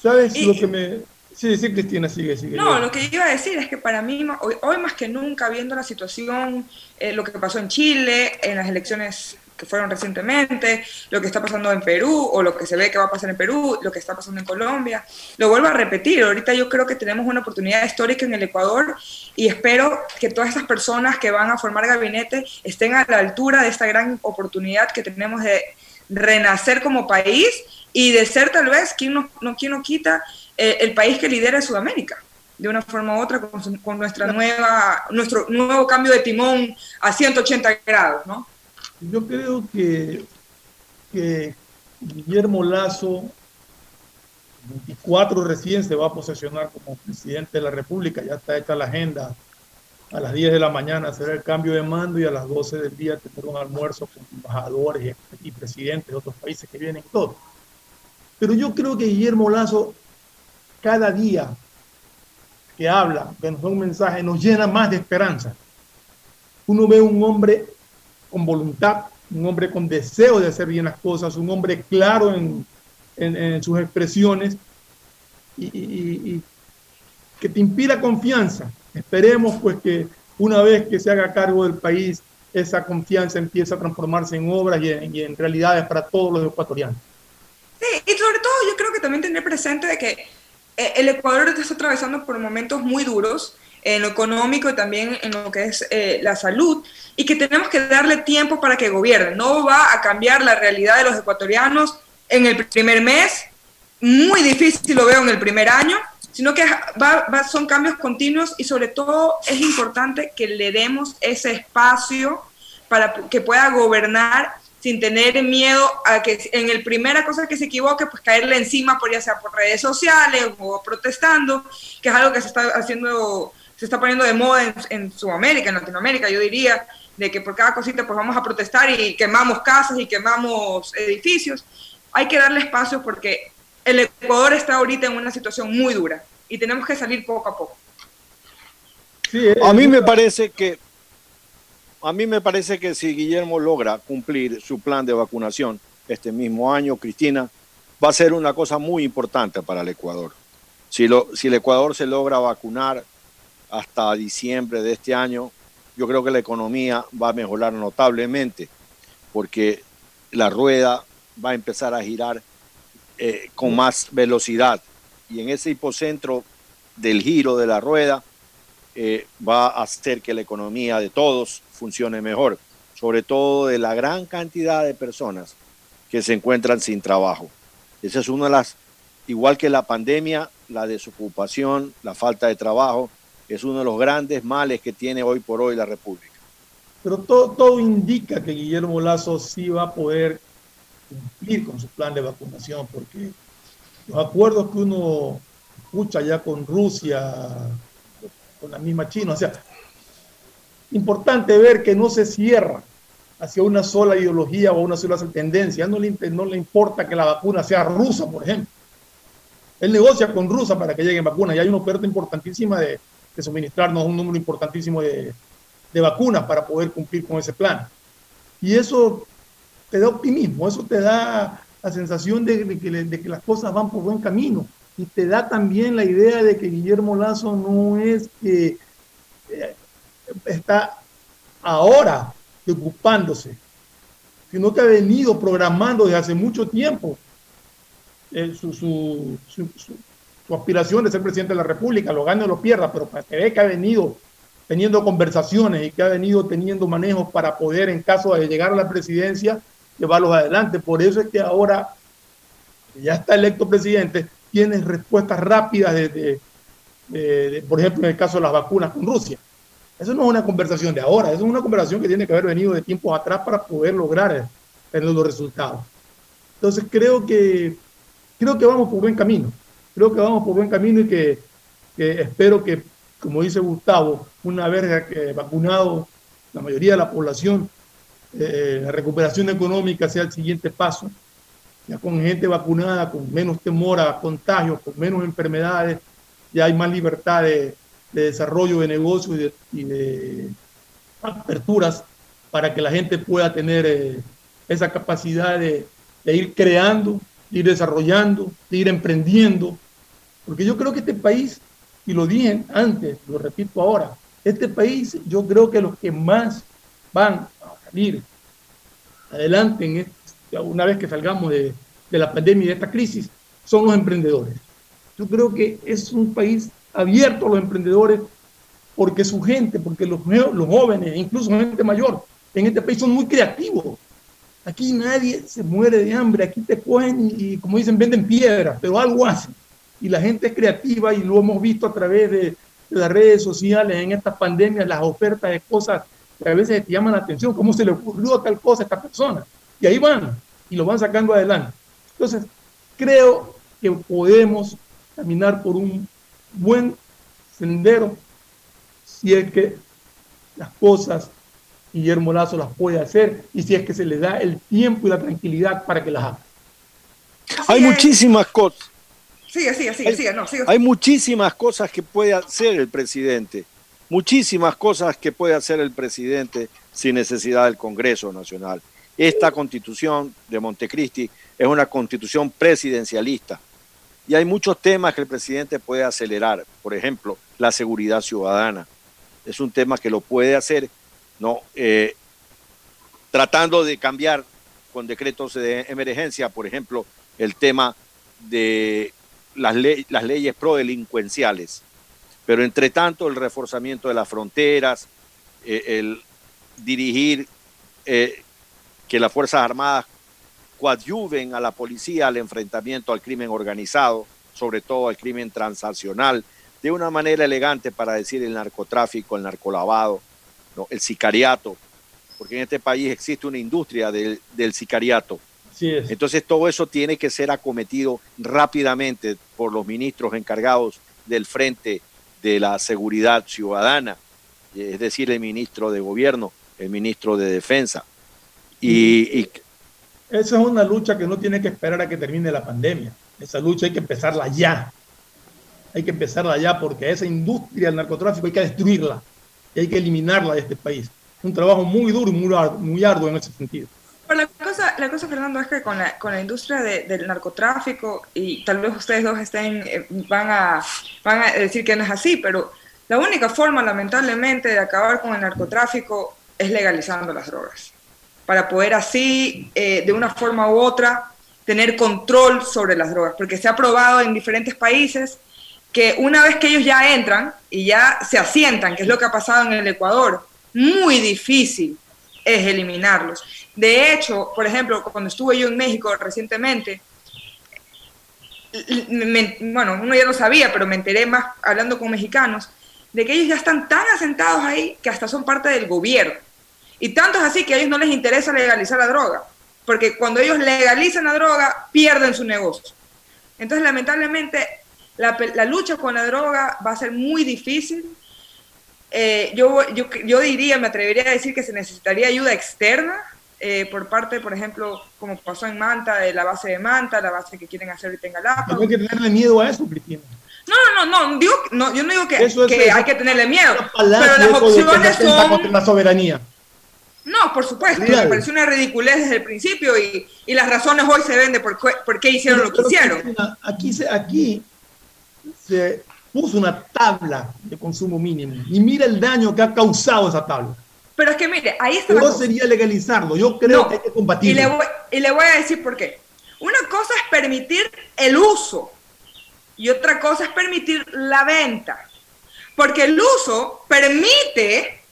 ¿Sabes lo que me, Sí, sí, Cristina, sigue, sigue. No, lo que iba a decir es que para mí, hoy, más que nunca, viendo la situación, eh, lo que pasó en Chile, en las elecciones que fueron recientemente, lo que está pasando en Perú, o lo que se ve que va a pasar en Perú, lo que está pasando en Colombia, lo vuelvo a repetir, ahorita yo creo que tenemos una oportunidad histórica en el Ecuador y espero que todas estas personas que van a formar gabinete estén a la altura de esta gran oportunidad que tenemos de renacer como país y de ser tal vez, quien no, no, quien no quita, eh, el país que lidera Sudamérica, de una forma u otra, con, nuestra nueva, nuestro nuevo cambio de timón a 180 grados, ¿no? Yo creo que, Guillermo Lazo, 24 recién se va a posesionar como presidente de la República, ya está hecha la agenda. A las 10 de la mañana será el cambio de mando y a las 12 del día tener un almuerzo con embajadores y, y presidentes de otros países que vienen todos. Pero yo creo que Guillermo Lazo cada día que habla, que nos da un mensaje, nos llena más de esperanza. Uno ve un hombre con voluntad, un hombre con deseo de hacer bien las cosas, un hombre claro en, sus expresiones y, que te inspira confianza. Esperemos pues que una vez que se haga cargo del país, esa confianza empiece a transformarse en obras y en, y en realidades para todos los ecuatorianos. Sí, y sobre todo yo creo que también tener presente de que eh, el Ecuador está atravesando por momentos muy duros en lo económico y también en lo que es eh, la salud, y que tenemos que darle tiempo para que gobierne. No va a cambiar la realidad de los ecuatorianos en el primer mes, muy difícil lo veo en el primer año, sino que son cambios continuos y sobre todo es importante que le demos ese espacio para que pueda gobernar sin tener miedo a que en el primera cosa que se equivoque, pues caerle encima, por ya sea por redes sociales o protestando, que es algo que se está haciendo, se está poniendo de moda en, Sudamérica, en Latinoamérica, yo diría, de que por cada cosita pues vamos a protestar y quemamos casas y quemamos edificios. Hay que darle espacio porque el Ecuador está ahorita en una situación muy dura y tenemos que salir poco a poco. a mí me parece que a mí me parece que si Guillermo logra cumplir su plan de vacunación este mismo año, Cristina, va a ser una cosa muy importante para el Ecuador. Si, lo, si el Ecuador se logra vacunar hasta diciembre de este año, yo creo que la economía va a mejorar notablemente, porque la rueda va a empezar a girar eh, con más velocidad. Y en ese hipocentro del giro de la rueda eh, va a hacer que la economía de todos funcione mejor, sobre todo de la gran cantidad de personas que se encuentran sin trabajo. Esa es una de las, igual que la pandemia, la desocupación, la falta de trabajo, es uno de los grandes males que tiene hoy por hoy la República. Pero todo, todo indica que Guillermo Lazo sí va a poder cumplir con su plan de vacunación, porque los acuerdos que uno escucha ya con Rusia, con la misma China, o sea, importante ver que no se cierra hacia una sola ideología o una sola tendencia. No le, no le importa que la vacuna sea rusa, por ejemplo. Él negocia con Rusia para que lleguen vacunas y hay una oferta importantísima de, suministrarnos un número importantísimo de, vacunas para poder cumplir con ese plan. Y eso te da optimismo, eso te da la sensación de, que, las cosas van por buen camino y te da también la idea de que Guillermo Lazo no es que eh, está ahora ocupándose, sino que ha venido programando desde hace mucho tiempo eh, su, su, aspiración de ser presidente de la República, lo gane o lo pierda, pero para que que ha venido teniendo conversaciones y que ha venido teniendo manejos para poder, en caso de llegar a la presidencia, llevarlos adelante. Por eso es que ahora ya está electo presidente, tiene respuestas rápidas de, por ejemplo, en el caso de las vacunas con Rusia. Eso no es una conversación de ahora, eso es una conversación que tiene que haber venido de tiempos atrás para poder lograr tener los resultados. Entonces creo que, creo que vamos por buen camino, creo que vamos por buen camino y que, espero que, como dice Gustavo, una vez vacunado la mayoría de la población, eh, la recuperación económica sea el siguiente paso, ya con gente vacunada, con menos temor a contagios, con menos enfermedades, ya hay más libertad de, de desarrollo de negocios y de, aperturas para que la gente pueda tener eh, esa capacidad de, ir creando, de ir desarrollando, de ir emprendiendo. Porque yo creo que este país, y lo dije antes, lo repito ahora, este país yo creo que los que más van a salir adelante en este, una vez que salgamos de, la pandemia y de esta crisis son los emprendedores. Yo creo que es un país abierto a los emprendedores porque su gente, porque los, los jóvenes, incluso gente mayor, en este país son muy creativos. Aquí nadie se muere de hambre, aquí te cogen y, como dicen, venden piedras, pero algo hacen. Y la gente es creativa y lo hemos visto a través de, las redes sociales en estas pandemias, las ofertas de cosas que a veces te llaman la atención, cómo se le ocurrió tal cosa a esta persona. Y ahí van, y lo van sacando adelante. Entonces, creo que podemos caminar por un buen sendero si es que las cosas Guillermo Lazo las puede hacer y si es que se le da el tiempo y la tranquilidad para que las haga. Hay muchísimas cosas. Sigue, sigue, sigue, sigue, no, Hay muchísimas cosas que puede hacer el presidente, muchísimas cosas que puede hacer el presidente sin necesidad del Congreso Nacional. Esta constitución de Montecristi es una constitución presidencialista y hay muchos temas que el presidente puede acelerar. Por ejemplo, la seguridad ciudadana. Es un tema que lo puede hacer, ¿no? Eh, tratando de cambiar con decretos de emergencia, por ejemplo, el tema de las, las leyes prodelincuenciales. Pero entre tanto, el reforzamiento de las fronteras, eh, el dirigir eh, que las Fuerzas Armadas coadyuven a la policía al enfrentamiento al crimen organizado, sobre todo al crimen transaccional, de una manera elegante para decir el narcotráfico, el narcolavado, el sicariato, porque en este país existe una industria del, sicariato. Entonces todo eso tiene que ser acometido rápidamente por los ministros encargados del frente de la seguridad ciudadana, es decir, el ministro de gobierno, el ministro de defensa. y esa es una lucha que no tiene que esperar a que termine la pandemia. Esa lucha hay que empezarla ya. Hay que empezarla ya porque esa industria del narcotráfico hay que destruirla y hay que eliminarla de este país. un trabajo muy duro y muy arduo, muy arduo en ese sentido. Pero la cosa, la cosa, Fernando, es que con la, con la industria del narcotráfico, y tal vez ustedes dos estén, eh, van, a, van a decir que no es así, pero la única forma, lamentablemente, de acabar con el narcotráfico es legalizando las drogas, para poder así, eh, de una forma u otra, tener control sobre las drogas, porque se ha probado en diferentes países que una vez que ellos ya entran y ya se asientan, que es lo que ha pasado en el Ecuador, muy difícil es eliminarlos. De hecho, por ejemplo, cuando estuve yo en México recientemente, bueno, uno ya lo sabía, pero me enteré más hablando con mexicanos, de que ellos ya están tan asentados ahí que hasta son parte del gobierno. Y tanto es así que a ellos no les interesa legalizar la droga, porque cuando ellos legalizan la droga, pierden su negocio. Entonces, lamentablemente, la, la lucha con la droga va a ser muy difícil eh, yo, yo, yo, diría, me atrevería a decir que se necesitaría ayuda externa eh, por parte, por ejemplo, como pasó en Manta, de la base de Manta, la base que quieren hacer ahorita en Galápagos. No hay que tenerle miedo a eso, Cristina. No, no, no, digo, no yo no digo que, que hay que tenerle miedo, pero las opciones son... la soberanía. No, por supuesto, me pareció una ridiculez desde el principio y, y las razones hoy se ven de por, qué, por qué hicieron lo que hicieron. Aquí, se, aquí se, puso una tabla de consumo mínimo y mira el daño que ha causado esa tabla. Pero es que mire, ahí está. No sería legalizarlo, yo creo que hay que combatirlo. Y le, voy, y le voy a decir por qué. Una cosa es permitir el uso y otra cosa es permitir la venta. Porque el uso permite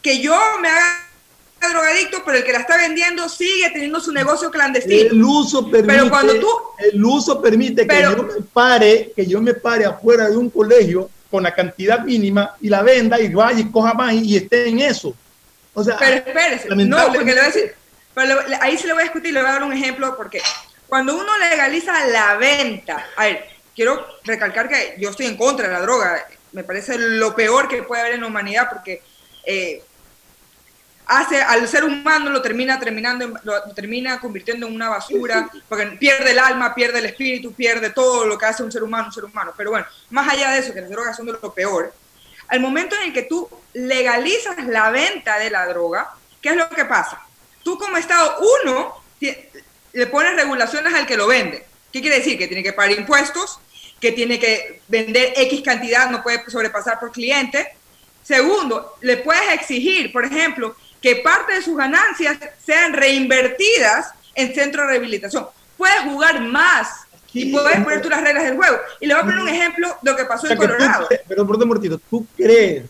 que yo me haga drogadicto, pero el que la está vendiendo sigue teniendo su negocio clandestino. El uso permite, pero cuando tú, el uso permite que yo me pare, que yo me pare afuera de un colegio con la cantidad mínima y la venda y vaya y coja más y, esté en eso. O sea, pero espérese, no, porque le voy a decir, pero ahí sí le voy a discutir, le voy a dar un ejemplo, porque cuando uno legaliza la venta, a ver, quiero recalcar que yo estoy en contra de la droga, me parece lo peor que puede haber en la humanidad, porque eh, hace al ser humano lo termina terminando lo, termina convirtiendo en una basura porque pierde el alma pierde el espíritu pierde todo lo que hace un ser humano un ser humano. Pero bueno más allá de eso que las drogas son de lo peor al momento en el que tú legalizas la venta de la droga qué es lo que pasa tú como estado uno le pones regulaciones al que lo vende. Qué quiere decir que tiene que pagar impuestos que tiene que vender x cantidad no puede sobrepasar por cliente. Segundo, le puedes exigir, por ejemplo, que parte de sus ganancias sean reinvertidas en centro de rehabilitación. Puedes jugar más y puedes poner tú las reglas del juego. Y le voy a poner un ejemplo de lo que pasó en Colorado. pero por Mortito, ¿tú crees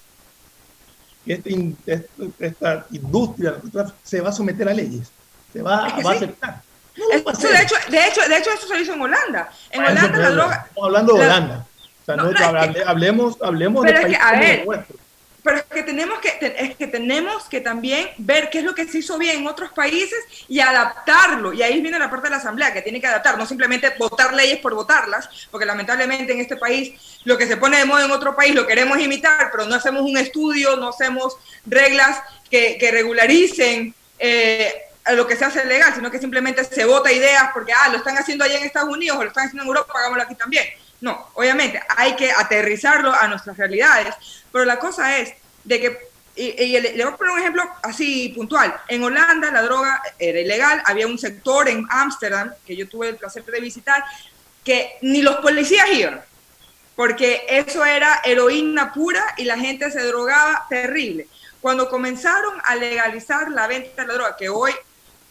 que este esta industria se va a someter a leyes? ¿Se va, a aceptar? de, hecho, de, hecho, de hecho, eso se hizo en Holanda. En Holanda la droga... Estamos hablando de Holanda. O sea, no, hablemos, hablemos de países a ver, pero es que tenemos que, es que tenemos que también ver qué es lo que se hizo bien en otros países y adaptarlo. Y ahí viene la parte de la Asamblea, que tiene que adaptar, no simplemente votar leyes por votarlas, porque lamentablemente en este país lo que se pone de moda en otro país lo queremos imitar, pero no hacemos un estudio, no hacemos reglas que, que regularicen eh, lo que se hace legal, sino que simplemente se vota ideas porque, ah, lo están haciendo allá en Estados Unidos o lo están haciendo en Europa, hagámoslo aquí también. No, obviamente hay que aterrizarlo a nuestras realidades, pero la cosa es de que, y, le voy a poner un ejemplo así puntual, en Holanda la droga era ilegal, había un sector en Ámsterdam que yo tuve el placer de visitar, que ni los policías iban, porque eso era heroína pura y la gente se drogaba terrible. Cuando comenzaron a legalizar la venta de la droga, que hoy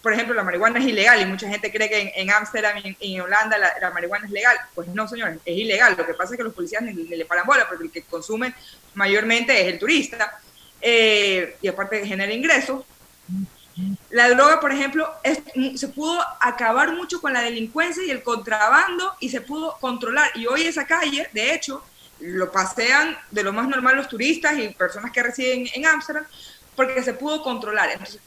por ejemplo, la marihuana es ilegal y mucha gente cree que en Ámsterdam y en, Holanda la, marihuana es legal. Pues no, señores, es ilegal. Lo que pasa es que los policías ni, le paran bola porque el que consume mayormente es el turista eh, y aparte genera ingresos. La droga, por ejemplo, se pudo acabar mucho con la delincuencia y el contrabando y se pudo controlar. Y hoy esa calle, de hecho, lo pasean de lo más normal los turistas y personas que residen en Ámsterdam porque se pudo controlar. Entonces,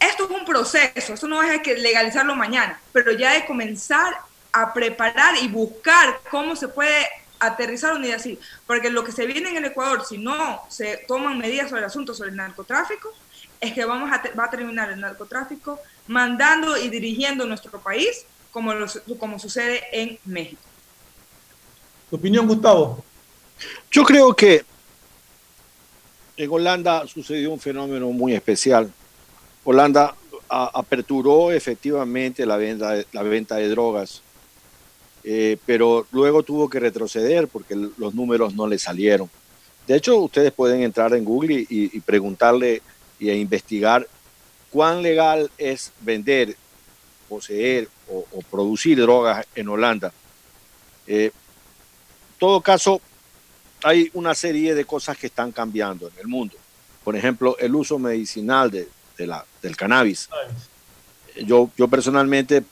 esto es un proceso, esto no es que legalizarlo mañana, pero ya de comenzar a preparar y buscar cómo se puede aterrizar una idea así, porque lo que se viene en el Ecuador, si no se toman medidas sobre el asunto sobre el narcotráfico, es que vamos a va a terminar el narcotráfico mandando y dirigiendo nuestro país como, como sucede en México. ¿Tu opinión, Gustavo? Yo creo que en Holanda sucedió un fenómeno muy especial. Holanda aperturó efectivamente la venta la venta de drogas, eh, pero luego tuvo que retroceder porque los números no le salieron. De hecho, ustedes pueden entrar en Google y, preguntarle y investigar cuán legal es vender, poseer o, producir drogas en Holanda. Eh, en todo caso, hay una serie de cosas que están cambiando en el mundo. Por ejemplo, el uso medicinal de, la, del cannabis. Yo, yo personalmente,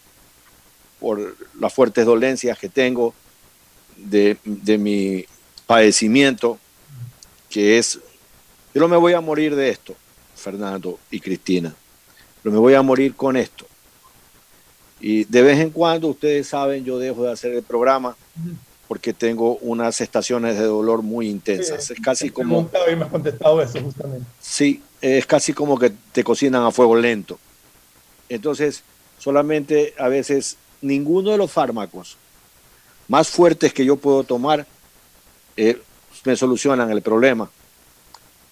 por las fuertes dolencias que tengo de, de mi padecimiento, que es, yo no me voy a morir de esto, Fernando y Cristina, pero me voy a morir con esto. Y de vez en cuando, ustedes saben, yo dejo de hacer el programa porque tengo unas estaciones de dolor muy intensas. es casi como... Y me has contestado eso justamente. Sí, es casi como que te cocinan a fuego lento. Entonces, solamente a veces ninguno de los fármacos más fuertes que yo puedo tomar eh, me solucionan el problema.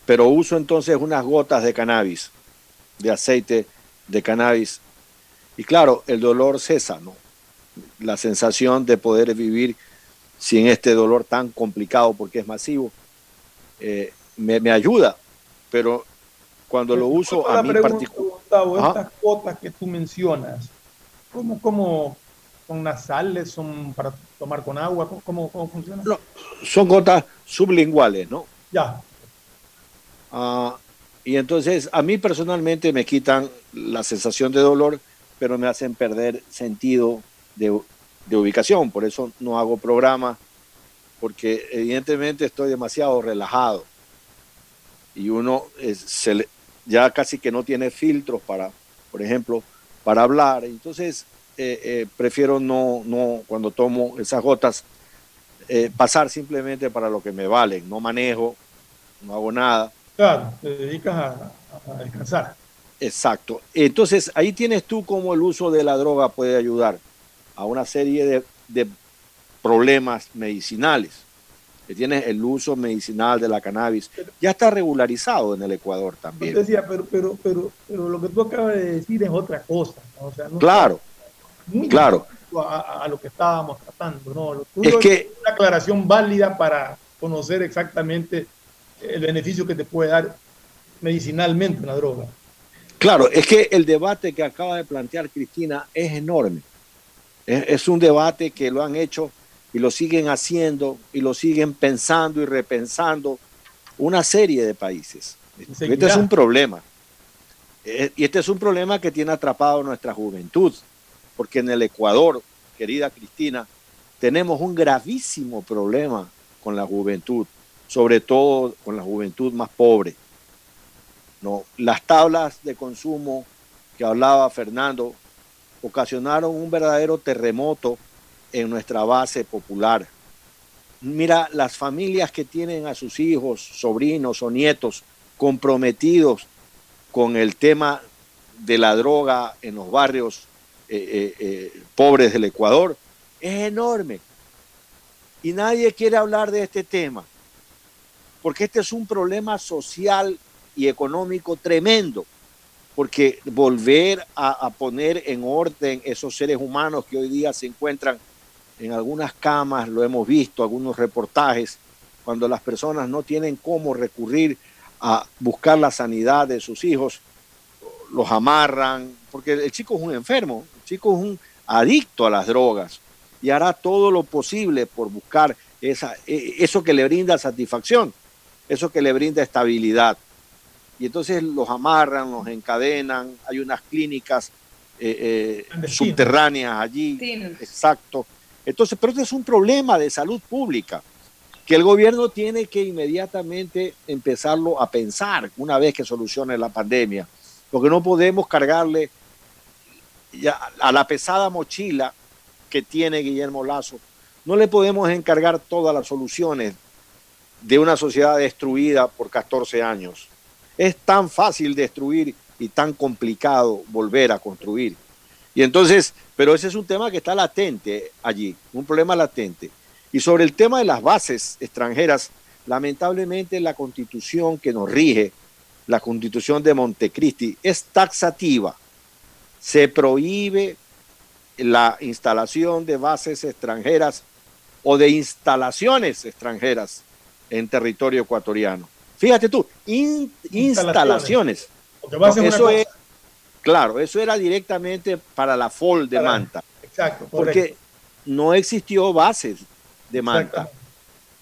Pero uso entonces unas gotas de cannabis, de aceite de cannabis. Y claro, el dolor cesa, ¿no? La sensación de poder vivir sin este dolor tan complicado porque es masivo, eh, me, ayuda, pero cuando lo uso a mí particular... estas gotas que tú mencionas, ¿cómo, cómo son nasales, son para tomar con agua? ¿Cómo, cómo funciona? son gotas sublinguales, ¿no? Ya. Ah, y entonces a mí personalmente me quitan la sensación de dolor, pero me hacen perder sentido de, de ubicación, por eso no hago programa, porque evidentemente estoy demasiado relajado y uno se ya casi que no tiene filtros para, por ejemplo, para hablar. Entonces eh, eh, prefiero no, no, cuando tomo esas gotas, eh, pasar simplemente para lo que me valen. No manejo, no hago nada. Claro, te dedicas a, a descansar. Exacto. Entonces ahí tienes tú cómo el uso de la droga puede ayudar a una serie de, problemas medicinales. Que tiene el uso medicinal de la cannabis. Ya está regularizado en el Ecuador también. Decía, pero, pero, pero, pero lo que tú acabas de decir es otra cosa. O sea, claro, claro. A, lo que estábamos tratando. ¿no? es que una aclaración válida para conocer exactamente el beneficio que te puede dar medicinalmente una droga. Claro, es que el debate que acaba de plantear Cristina es enorme. Es, un debate que lo han hecho y lo siguen haciendo y lo siguen pensando y repensando una serie de países. Este es un problema. Eh, y este es un problema que tiene atrapado nuestra juventud, porque en el Ecuador, querida Cristina, tenemos un gravísimo problema con la juventud, sobre todo con la juventud más pobre. No, las tablas de consumo que hablaba Fernando ocasionaron un verdadero terremoto en nuestra base popular. Mira, las familias que tienen a sus hijos, sobrinos o nietos comprometidos con el tema de la droga en los barrios eh, eh, eh, pobres del Ecuador es enorme. Y nadie quiere hablar de este tema, porque este es un problema social y económico tremendo porque volver a, poner en orden esos seres humanos que hoy día se encuentran en algunas camas, lo hemos visto, algunos reportajes, cuando las personas no tienen cómo recurrir a buscar la sanidad de sus hijos, los amarran, porque el chico es un enfermo, el chico es un adicto a las drogas y hará todo lo posible por buscar esa, e, eso que le brinda satisfacción, eso que le brinda estabilidad y entonces los amarran, los encadenan, hay unas clínicas eh, eh, subterráneas allí, exacto. Entonces, pero este es un problema de salud pública que el gobierno tiene que inmediatamente empezarlo a pensar una vez que solucione la pandemia, porque no podemos cargarle a la pesada mochila que tiene Guillermo Lazo, no le podemos encargar todas las soluciones de una sociedad destruida por 14 años. Es tan fácil destruir y tan complicado volver a construir. Y entonces, pero ese es un tema que está latente allí, un problema latente. Y sobre el tema de las bases extranjeras, lamentablemente la constitución que nos rige, la constitución de Montecristi, es taxativa. Se prohíbe la instalación de bases extranjeras o de instalaciones extranjeras en territorio ecuatoriano. Fíjate tú, instalaciones. eso es, claro, eso era directamente para la FOL de Manta. Exacto. Porque no existió bases de Manta.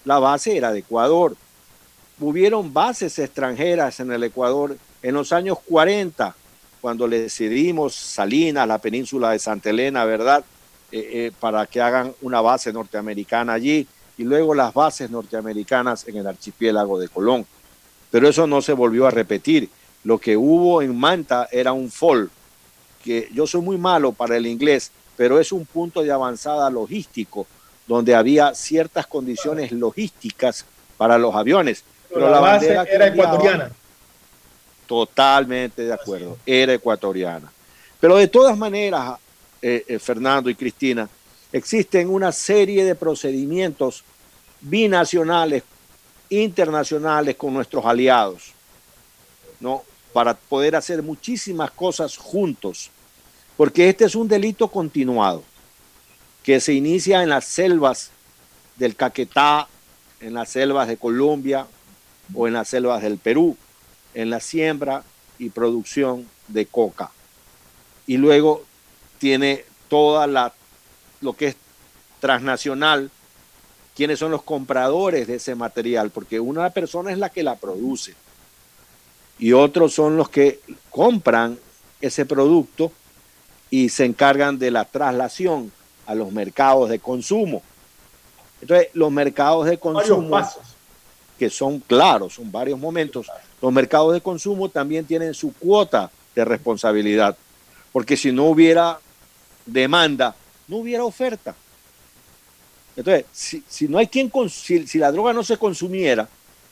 La base era de Ecuador. Hubieron bases extranjeras en el Ecuador en los años 40, cuando le decidimos Salinas, la península de Santa Elena, ¿verdad? Eh, eh, para que hagan una base norteamericana allí y luego las bases norteamericanas en el archipiélago de Colón. Pero eso no se volvió a repetir. Lo que hubo en Manta era un FOL, que yo soy muy malo para el inglés, pero es un punto de avanzada logístico donde había ciertas condiciones logísticas para los aviones. Pero, la, base era ecuatoriana. Totalmente de acuerdo, era ecuatoriana. Pero de todas maneras, eh, eh, Fernando y Cristina, existen una serie de procedimientos binacionales, internacionales con nuestros aliados, ¿no? Para poder hacer muchísimas cosas juntos, porque este es un delito continuado que se inicia en las selvas del Caquetá, en las selvas de Colombia o en las selvas del Perú, en la siembra y producción de coca. Y luego tiene toda la lo que es transnacional, quiénes son los compradores de ese material, porque una persona es la que la produce y otros son los que compran ese producto y se encargan de la traslación a los mercados de consumo. Entonces, los mercados de consumo, que son claros, son varios momentos, los mercados de consumo también tienen su cuota de responsabilidad, porque si no hubiera demanda, no hubiera oferta. Entonces, si, no hay quien, si, si, la droga no se consumiera,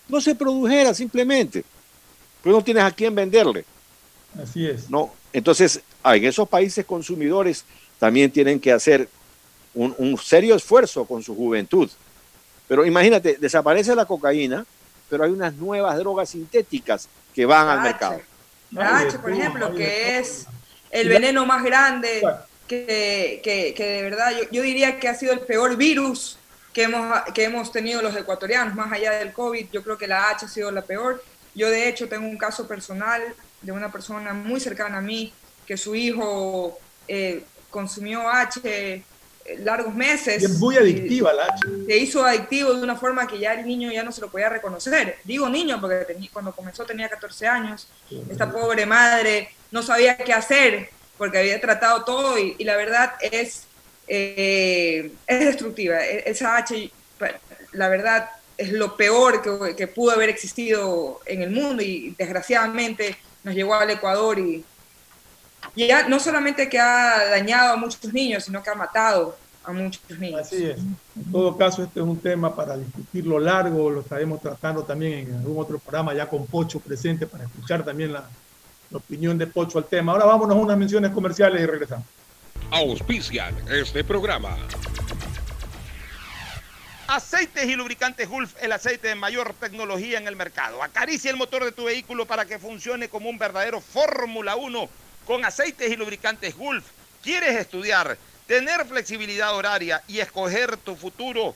no se produjera simplemente, pero no tienes a quién venderle. Así es. No, entonces, en esos países consumidores también tienen que hacer un, serio esfuerzo con su juventud. Pero imagínate, desaparece la cocaína, pero hay unas nuevas drogas sintéticas que van al mercado. por ejemplo, que es el veneno más grande que, que, de verdad yo, yo, diría que ha sido el peor virus que hemos, que hemos tenido los ecuatorianos, más allá del COVID, yo creo que la H ha sido la peor. Yo de hecho tengo un caso personal de una persona muy cercana a mí que su hijo eh, consumió H largos meses. Y es muy adictiva la H. Se hizo adictivo de una forma que ya el niño ya no se lo podía reconocer. Digo niño porque cuando comenzó tenía 14 años. Esta pobre madre no sabía qué hacer porque había tratado todo y, la verdad es, eh, es destructiva. E, esa H, la verdad, es lo peor que, que, pudo haber existido en el mundo y desgraciadamente nos llegó al Ecuador y, y ya no solamente que ha dañado a muchos niños, sino que ha matado a muchos niños. Así es. En todo caso, este es un tema para discutirlo largo, lo estaremos tratando también en algún otro programa ya con Pocho presente para escuchar también la, la opinión de Pocho al tema. Ahora vámonos a unas menciones comerciales y regresamos. Auspician este programa. Aceites y lubricantes Gulf, el aceite de mayor tecnología en el mercado. Acaricia el motor de tu vehículo para que funcione como un verdadero Fórmula 1 con aceites y lubricantes Gulf. ¿Quieres estudiar, tener flexibilidad horaria y escoger tu futuro?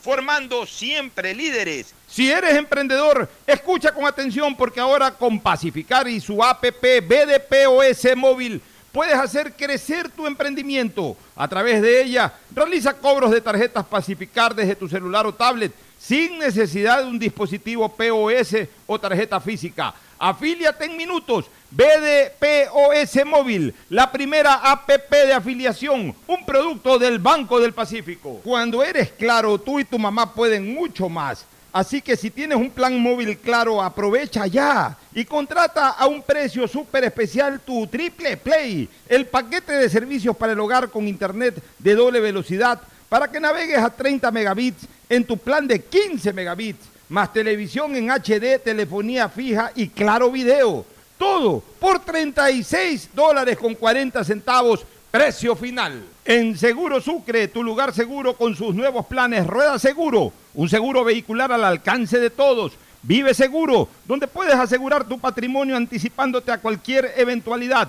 formando siempre líderes. Si eres emprendedor, escucha con atención porque ahora con Pacificar y su APP BDPOS móvil puedes hacer crecer tu emprendimiento. A través de ella, realiza cobros de tarjetas Pacificar desde tu celular o tablet sin necesidad de un dispositivo POS o tarjeta física. Afíliate en minutos. BDPOS Móvil, la primera APP de afiliación, un producto del Banco del Pacífico. Cuando eres claro, tú y tu mamá pueden mucho más. Así que si tienes un plan móvil claro, aprovecha ya y contrata a un precio súper especial tu Triple Play, el paquete de servicios para el hogar con internet de doble velocidad para que navegues a 30 megabits en tu plan de 15 megabits, más televisión en HD, telefonía fija y claro video. Todo por 36 dólares con 40 centavos, precio final. En Seguro Sucre, tu lugar seguro con sus nuevos planes Rueda Seguro, un seguro vehicular al alcance de todos. Vive Seguro, donde puedes asegurar tu patrimonio anticipándote a cualquier eventualidad.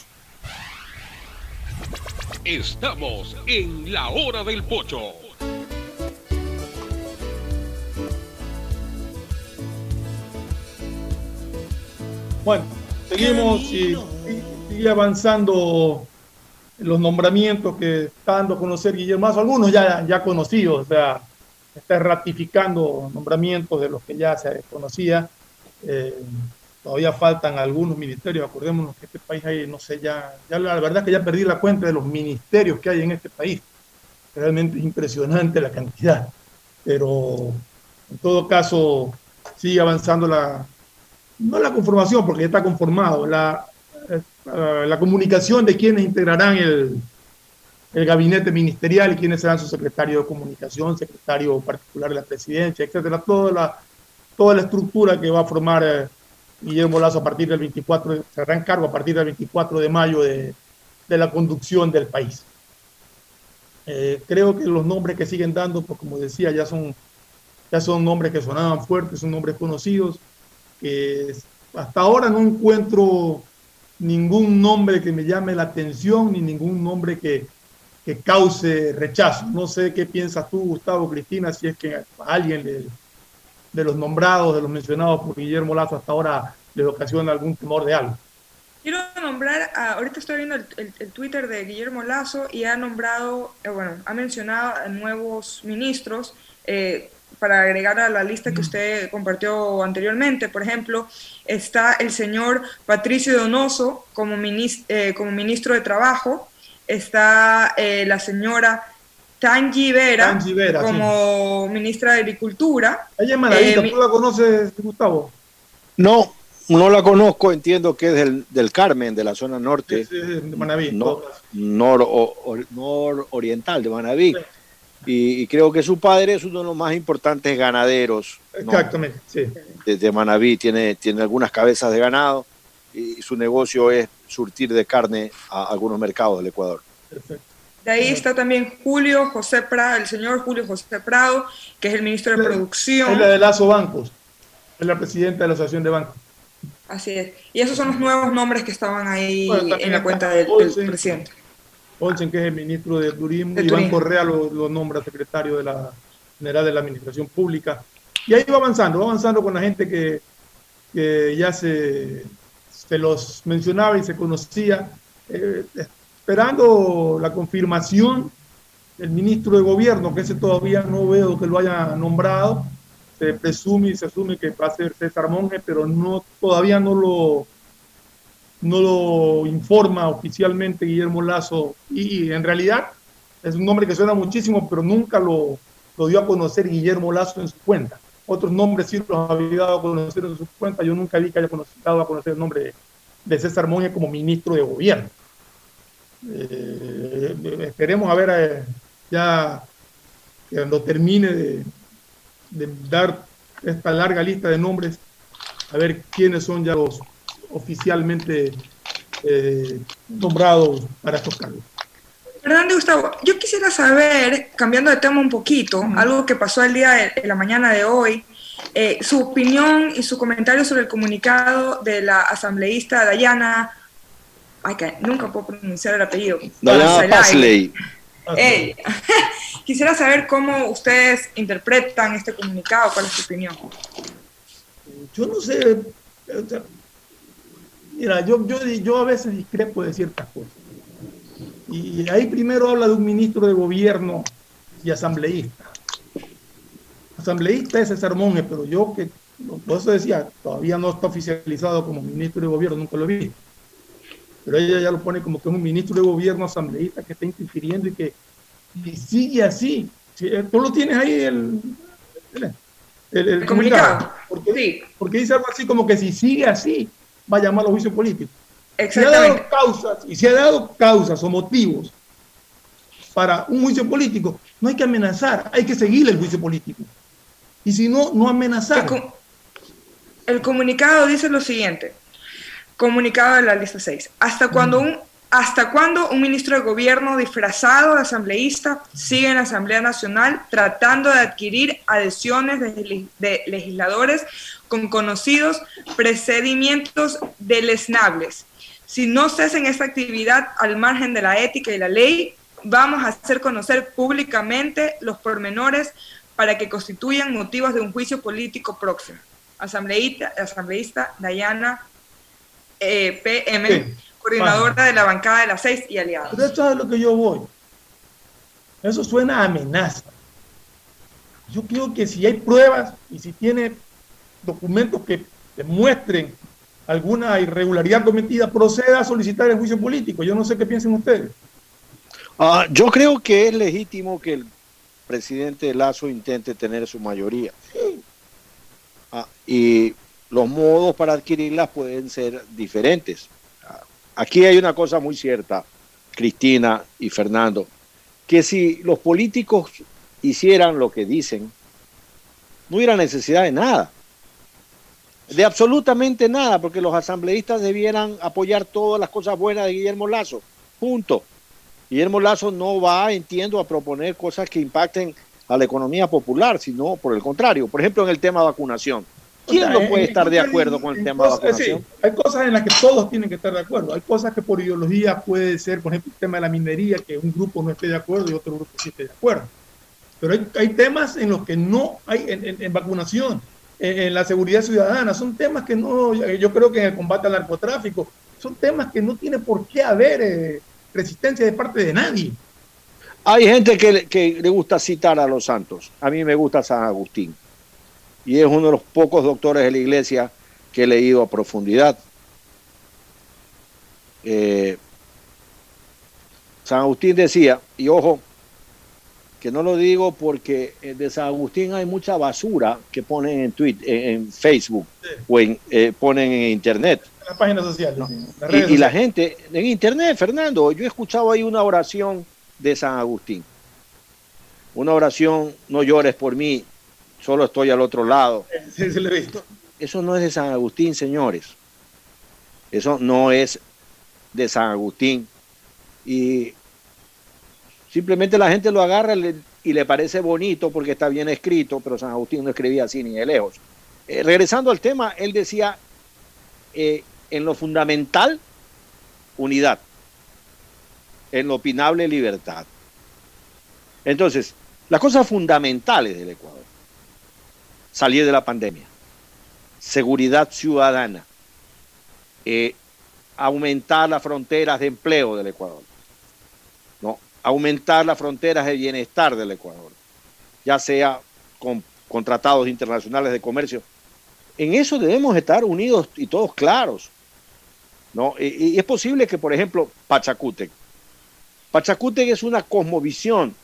Estamos en la hora del pocho. Bueno, seguimos y sigue avanzando los nombramientos que está dando a conocer Guillermo Mazo, algunos ya, ya conocidos, o sea, está ratificando nombramientos de los que ya se conocía. Eh, todavía faltan algunos ministerios, acordémonos que este país hay, no sé, ya, ya la verdad es que ya perdí la cuenta de los ministerios que hay en este país. Realmente es impresionante la cantidad, pero en todo caso sigue avanzando la, no la conformación, porque ya está conformado, la, eh, la comunicación de quienes integrarán el, el gabinete ministerial y quiénes serán su secretario de comunicación, secretario particular de la presidencia, etcétera, toda la, toda la estructura que va a formar eh, Guillermo Lazo a partir del 24, será en cargo a partir del 24 de mayo de, de la conducción del país. Eh, creo que los nombres que siguen dando, pues como decía, ya son, ya son nombres que sonaban fuertes, son nombres conocidos, que hasta ahora no encuentro ningún nombre que me llame la atención, ni ningún nombre que, que cause rechazo. No sé qué piensas tú, Gustavo, Cristina, si es que a alguien de, de los nombrados, de los mencionados por Guillermo Lazo hasta ahora les ocasiona algún temor de algo. Quiero nombrar, ahorita estoy viendo el, Twitter de Guillermo Lazo y ha nombrado, eh, bueno, ha mencionado a nuevos ministros eh, para agregar a la lista que usted compartió anteriormente. Por ejemplo, está el señor Patricio Donoso como, eh, como ministro de Trabajo, está la señora Tangi Vera, como ministra de Agricultura. Ella es Manavita, ¿tú la conoces, Gustavo? No, no la conozco, entiendo que es del, del Carmen, de la zona norte. Sí, de Manaví. Nor, nor, oriental de Manaví. Y, creo que su padre es uno de los más importantes ganaderos. Exactamente, sí. Desde Manaví tiene, tiene algunas cabezas de ganado y su negocio es surtir de carne a algunos mercados del Ecuador. Perfecto. De ahí está también Julio José Prado, el señor Julio José Prado, que es el ministro de Producción. Es la de Lazo Bancos, es la presidenta de la Asociación de Bancos. Así es. Y esos son los nuevos nombres que estaban ahí en la cuenta del, presidente. Olsen, que es el ministro de Turismo, y Iván Correa lo, nombra secretario de la General de la Administración Pública. Y ahí va avanzando, va avanzando con la gente que, que ya se, se, los mencionaba y se conocía, eh, esperando la confirmación del ministro de Gobierno, que ese todavía no veo que lo haya nombrado, se presume y se asume que va a ser César Monge, pero no, todavía no lo, no lo informa oficialmente Guillermo Lazo. Y, en realidad es un nombre que suena muchísimo, pero nunca lo, lo, dio a conocer Guillermo Lazo en su cuenta. Otros nombres sí los había dado a conocer en su cuenta. Yo nunca vi que haya dado a conocer el nombre de, César Monge como ministro de gobierno. Eh, esperemos a ver eh, ya cuando termine de, de dar esta larga lista de nombres a ver quiénes son ya los oficialmente eh, nombrados para estos cargos. Fernando Gustavo, yo quisiera saber, cambiando de tema un poquito, algo que pasó el día de, la mañana de hoy, eh, su opinión y su comentario sobre el comunicado de la asambleísta Dayana, ay, que nunca puedo pronunciar el apellido. Pasley. quisiera saber cómo ustedes interpretan este comunicado, cuál es su opinión. Yo no sé, mira, yo, yo, yo a veces discrepo de ciertas cosas y ahí primero habla de un ministro de gobierno y asambleísta. Asambleísta es César Monge, pero yo que, por eso decía, todavía no está oficializado como ministro de gobierno, nunca lo vi. Pero ella ya lo pone como que es un ministro de gobierno asambleísta que está interfiriendo y que sigue así. Eh, tú lo tienes ahí el, el, comunicado. Porque, porque dice algo así como que si sigue así, va a llamar a juicio político. Si ha dado causas, y se ha dado causas o motivos para un juicio político, no hay que amenazar, hay que seguir el juicio político. Y si no, no amenazar. El, comunicado dice lo siguiente, comunicado de la lista 6, hasta cuando un ¿Hasta cuándo un ministro de gobierno disfrazado de asambleísta sigue en la Asamblea Nacional tratando de adquirir adhesiones de, legisladores con conocidos procedimientos deleznables si no cesen esta actividad al margen de la ética y la ley, vamos a hacer conocer públicamente los pormenores para que constituyan motivos de un juicio político próximo. Asambleísta, asambleísta Dayana eh, PM, coordinadora de la bancada de las seis y aliados. esto es lo que yo voy. Eso suena a amenaza. Yo creo que si hay pruebas y si tiene documentos que demuestren alguna irregularidad cometida, proceda a solicitar el juicio político. Yo no sé qué piensen ustedes. Ah, yo creo que es legítimo que el presidente Lazo intente tener su mayoría. Ah, y los modos para adquirirlas pueden ser diferentes. Aquí hay una cosa muy cierta, Cristina y Fernando, que si los políticos hicieran lo que dicen, no hubiera necesidad de nada de absolutamente nada, porque los asambleístas debieran apoyar todas las cosas buenas de Guillermo Lazo. Punto. Guillermo Lazo no va, entiendo, a proponer cosas que impacten a la economía popular, sino por el contrario. Por ejemplo, en el tema de vacunación. ¿Quién no puede estar de acuerdo con el tema de vacunación? hay cosas en las que todos tienen que estar de acuerdo. Hay cosas que por ideología puede ser, por ejemplo, el tema de la minería, que un grupo no esté de acuerdo y otro grupo sí esté de acuerdo. Pero hay, temas en los que no hay en vacunación en la seguridad ciudadana, son temas que no, yo creo que en el combate al narcotráfico, son temas que no tiene por qué haber eh, resistencia de parte de nadie. Hay gente que, que, le gusta citar a los santos. A mí me gusta San Agustín. Y es uno de los pocos doctores de la iglesia que he leído a profundidad. Eh, San Agustín decía, y ojo, que no lo digo porque de San Agustín hay mucha basura que ponen en Twitter, en, Facebook o en, eh, ponen en Internet. En las páginas sociales. y, la gente, en Internet, Fernando, yo he escuchado ahí una oración de San Agustín. Una oración, no llores por mí, solo estoy al otro lado. Sí, lo he visto. Eso no es de San Agustín, señores. Eso no es de San Agustín. Y Simplemente la gente lo agarra y le parece bonito porque está bien escrito, pero San Agustín no escribía así ni de lejos. Eh, regresando al tema, él decía, eh, en lo fundamental, unidad, en lo opinable, libertad. Entonces, las cosas fundamentales del Ecuador, salir de la pandemia, seguridad ciudadana, eh, aumentar las fronteras de empleo del Ecuador, aumentar las fronteras de bienestar del Ecuador, ya sea con, tratados internacionales de comercio. En eso debemos estar unidos y todos claros. ¿no? Y, es posible que, por ejemplo, Pachacútec. Pachacútec es una cosmovisión.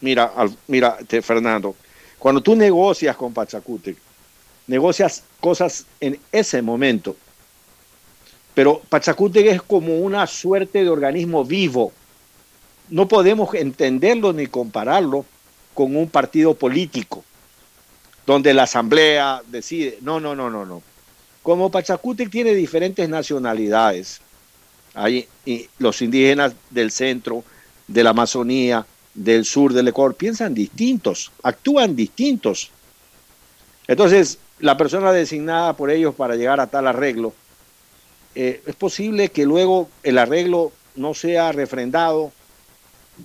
Mira, mira, Fernando, cuando tú negocias con Pachacútec, negocias cosas en ese momento. Pero Pachacútec es como una suerte de organismo vivo no podemos entenderlo ni compararlo con un partido político, donde la asamblea decide. No, no, no, no, no. Como Pachacútec tiene diferentes nacionalidades, hay los indígenas del centro, de la Amazonía, del sur del Ecuador, piensan distintos, actúan distintos. Entonces, la persona designada por ellos para llegar a tal arreglo, eh, es posible que luego el arreglo no sea refrendado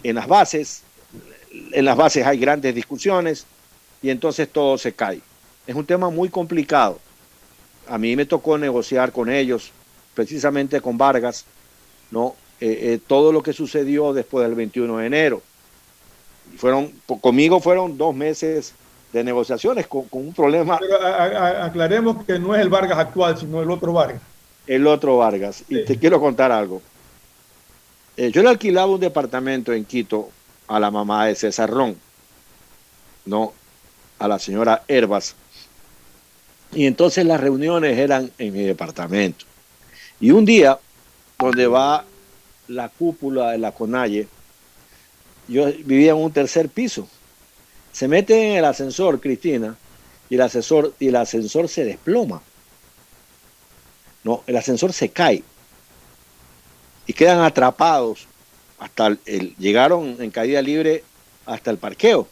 en las bases, en las bases hay grandes discusiones y entonces todo se cae. Es un tema muy complicado. A mí me tocó negociar con ellos, precisamente con Vargas, ¿no? Eh, eh, todo lo que sucedió después del 21 de enero. Fueron, conmigo fueron dos meses de negociaciones con, un problema. Pero aclaremos que no es el Vargas actual, sino el otro Vargas. El otro Vargas. Y te quiero contar algo. Eh, yo le alquilaba un departamento en Quito a la mamá de César Ron, no a la señora Herbas. Y entonces las reuniones eran en mi departamento. Y un día, donde va la cúpula de la Conalle, yo vivía en un tercer piso. Se mete en el ascensor, Cristina, y el ascensor, y el ascensor se desploma. No, el ascensor se cae y quedan atrapados hasta el, llegaron en caída libre hasta el parqueo.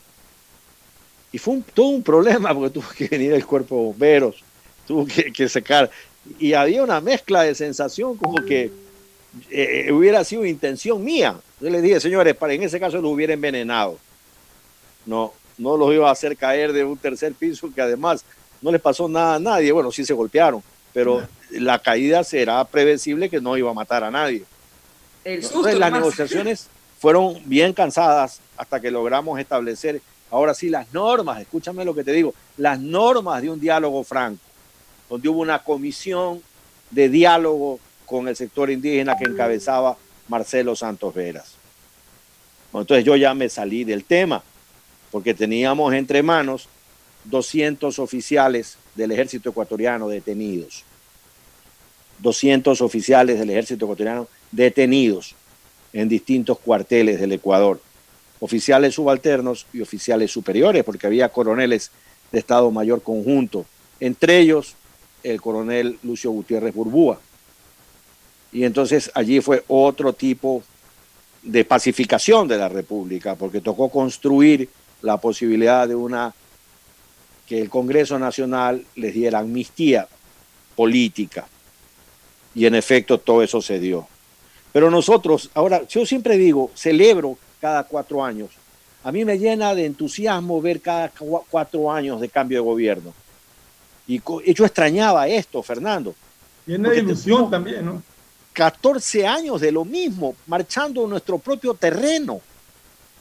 Y fue todo un problema porque tuvo que venir el cuerpo de bomberos, tuvo que, secar. Y había una mezcla de sensación como que eh, hubiera sido intención mía. Yo les dije, señores, para en ese caso lo hubiera envenenado. No, no los iba a hacer caer de un tercer piso que además no les pasó nada a nadie. Bueno, sí se golpearon, pero la caída será previsible que no iba a matar a nadie. Las negociaciones fueron bien cansadas hasta que logramos establecer, ahora sí, las normas, escúchame lo que te digo, las normas de un diálogo franco, donde hubo una comisión de diálogo con el sector indígena que encabezaba Marcelo Santos Veras. entonces yo ya me salí del tema, porque teníamos entre manos 200 oficiales del ejército ecuatoriano detenidos. 200 oficiales del ejército ecuatoriano detenidos en distintos cuarteles del Ecuador, oficiales subalternos y oficiales superiores, porque había coroneles de Estado Mayor conjunto, entre ellos el coronel Lucio Gutiérrez Burbúa. Y entonces allí fue otro tipo de pacificación de la República, porque tocó construir la posibilidad de una que el Congreso Nacional les diera amnistía política. Y en efecto todo eso se dio. Pero nosotros, ahora, yo siempre digo, celebro cada cuatro años. A mí me llena de entusiasmo ver cada cuatro años de cambio de gobierno. Y yo extrañaba esto, Fernando. Tiene ilusión también, ¿no? 14 años de lo mismo, marchando en nuestro propio terreno.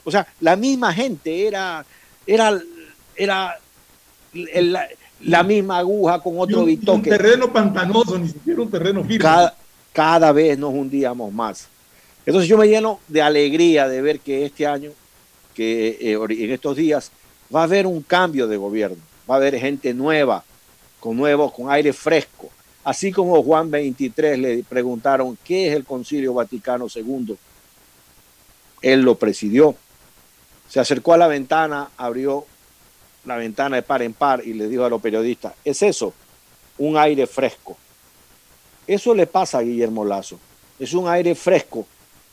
O sea, la misma gente era, era, era la, misma aguja con otro bitoque. Un terreno pantanoso, ni siquiera un terreno firme cada vez nos hundíamos más. Entonces yo me lleno de alegría de ver que este año, que eh, en estos días, va a haber un cambio de gobierno, va a haber gente nueva, con nuevos, con aire fresco. Así como Juan 23 le preguntaron qué es el Concilio Vaticano II, él lo presidió. Se acercó a la ventana, abrió la ventana de par en par y le dijo a los periodistas, es eso, un aire fresco. Eso le pasa a Guillermo Lazo. Es un aire fresco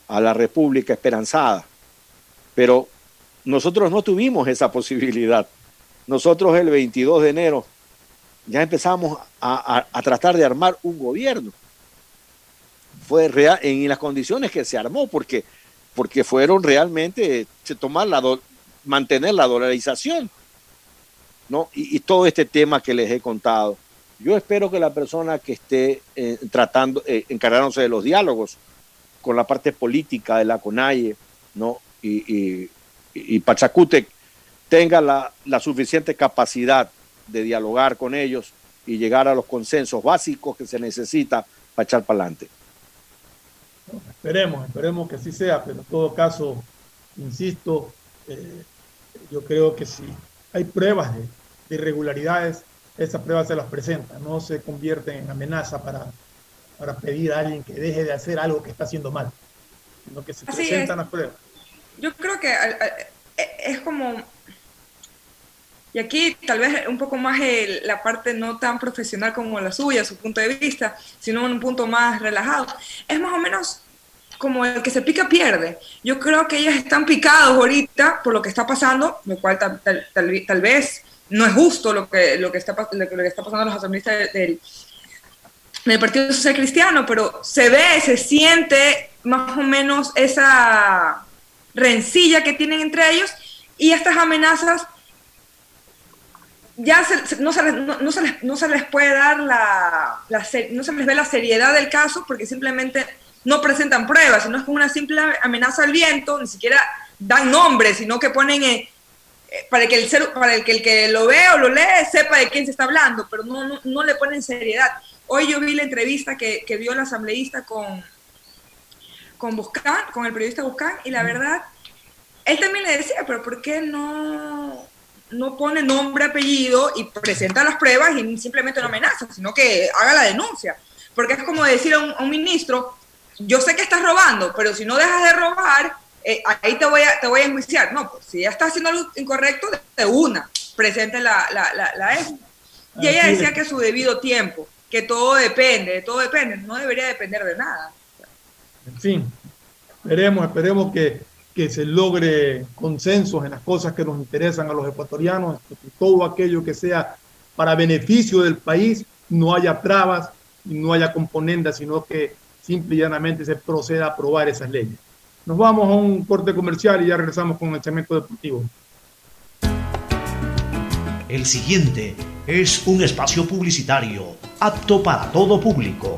a la República esperanzada. Pero nosotros no tuvimos esa posibilidad. Nosotros el 22 de enero ya empezamos a, tratar de armar un gobierno. Fue real, en las condiciones que se armó, porque, porque fueron realmente tomar la mantener la dolarización. ¿no? y todo este tema que les he contado. Yo espero que la persona que esté eh, tratando, eh, encargándose de los diálogos con la parte política de la CONAIE, ¿no? Y, y, Pachacútec tenga la, suficiente capacidad de dialogar con ellos y llegar a los consensos básicos que se necesita para echar para adelante. esperemos, esperemos que así sea, pero en todo caso, insisto, eh, yo creo que si hay pruebas de irregularidades, esas pruebas se las presenta, no se convierten en amenaza para, para pedir a alguien que deje de hacer algo que está haciendo mal, sino que se presentan las pruebas. Yo creo que e, es como y aquí tal vez un poco más la parte no tan profesional como la suya, su punto de vista, sino un punto más relajado, es más o menos como el que se pica pierde. Yo creo que ellos están picados ahorita por lo que está pasando, lo cual tal, tal, vez no es justo lo que, lo que, está, lo que está pasando a los asambleístas del, del Partido Social Cristiano, pero se ve, se siente más o menos esa rencilla que tienen entre ellos y estas amenazas ya no, se les, no, se les, no, se les, puede dar la, no se les ve la seriedad del caso porque simplemente no presentan pruebas, sino es como una simple amenaza al viento, ni siquiera dan nombres, sino que ponen eh, eh, para que el ser, para el que el que lo ve o lo lee sepa de quién se está hablando, pero no, no, no le ponen seriedad. Hoy yo vi la entrevista que, que dio el asambleísta con, con Buscán, con el periodista Buscán, y la verdad, él también le decía, pero ¿por qué no, no pone nombre, apellido y presenta las pruebas y simplemente no amenaza, sino que haga la denuncia? Porque es como decir a un ministro, yo sé que estás robando, pero si no dejas de robar, eh, ahí te voy, a, te voy a enjuiciar. No, pues si ya estás haciendo algo incorrecto, de una, presente la, la, la, Y ella decía que su debido tiempo, que todo depende, todo depende, no debería depender de nada. En fin, esperemos, esperemos que, que se logre consensos en las cosas que nos interesan a los ecuatorianos, que todo aquello que sea para beneficio del país no haya trabas y no haya componendas, sino que simple y llanamente se proceda a aprobar esas leyes. Nos vamos a un corte comercial y ya regresamos con el segmento deportivo. El siguiente es un espacio publicitario apto para todo público.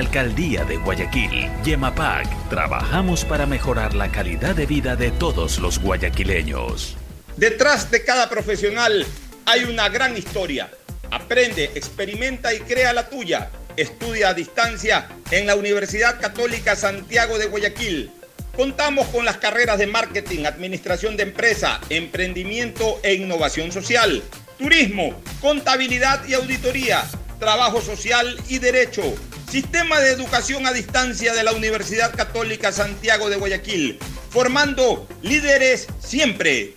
Alcaldía de Guayaquil, Yemapac, trabajamos para mejorar la calidad de vida de todos los guayaquileños. Detrás de cada profesional hay una gran historia. Aprende, experimenta y crea la tuya. Estudia a distancia en la Universidad Católica Santiago de Guayaquil. Contamos con las carreras de marketing, administración de empresa, emprendimiento e innovación social, turismo, contabilidad y auditoría, trabajo social y derecho Sistema de Educación a Distancia de la Universidad Católica Santiago de Guayaquil, formando líderes siempre.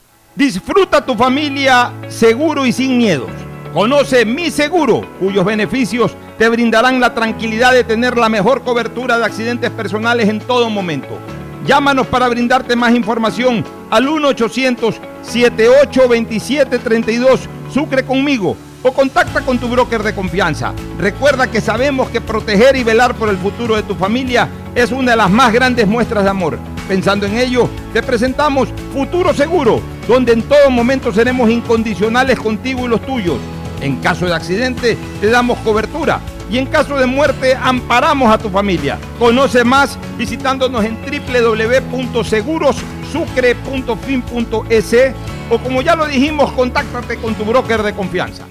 Disfruta tu familia seguro y sin miedos. Conoce Mi Seguro, cuyos beneficios te brindarán la tranquilidad de tener la mejor cobertura de accidentes personales en todo momento. Llámanos para brindarte más información al 1-800-7827-32 Sucre conmigo o contacta con tu broker de confianza. Recuerda que sabemos que proteger y velar por el futuro de tu familia es una de las más grandes muestras de amor. Pensando en ello, te presentamos Futuro Seguro, donde en todo momento seremos incondicionales contigo y los tuyos. En caso de accidente, te damos cobertura y en caso de muerte, amparamos a tu familia. Conoce más visitándonos en www.segurosucre.fin.es o como ya lo dijimos, contáctate con tu broker de confianza.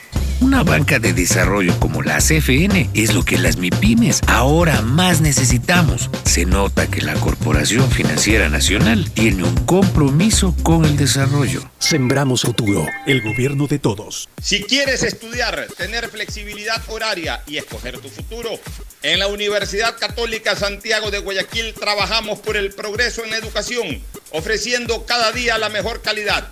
Una banca de desarrollo como la CFN es lo que las MIPIMES ahora más necesitamos. Se nota que la Corporación Financiera Nacional tiene un compromiso con el desarrollo. Sembramos futuro, el gobierno de todos. Si quieres estudiar, tener flexibilidad horaria y escoger tu futuro, en la Universidad Católica Santiago de Guayaquil trabajamos por el progreso en la educación, ofreciendo cada día la mejor calidad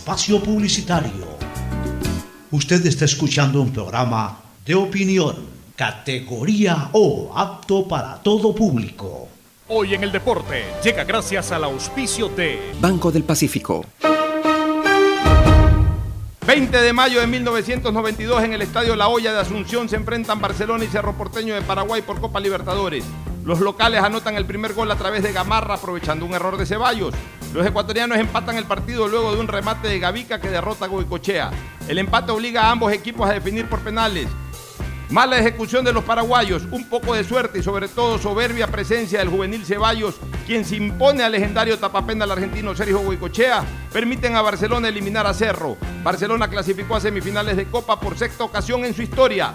Espacio publicitario. Usted está escuchando un programa de opinión, categoría O, apto para todo público. Hoy en el deporte llega gracias al auspicio de Banco del Pacífico. 20 de mayo de 1992 en el Estadio La Hoya de Asunción se enfrentan Barcelona y Cerro Porteño de Paraguay por Copa Libertadores. Los locales anotan el primer gol a través de Gamarra aprovechando un error de Ceballos. Los ecuatorianos empatan el partido luego de un remate de Gavica que derrota a Goicochea. El empate obliga a ambos equipos a definir por penales. Mala ejecución de los paraguayos, un poco de suerte y sobre todo soberbia presencia del juvenil Ceballos, quien se impone al legendario tapapena argentino Sergio Huicochea, permiten a Barcelona eliminar a Cerro. Barcelona clasificó a semifinales de Copa por sexta ocasión en su historia.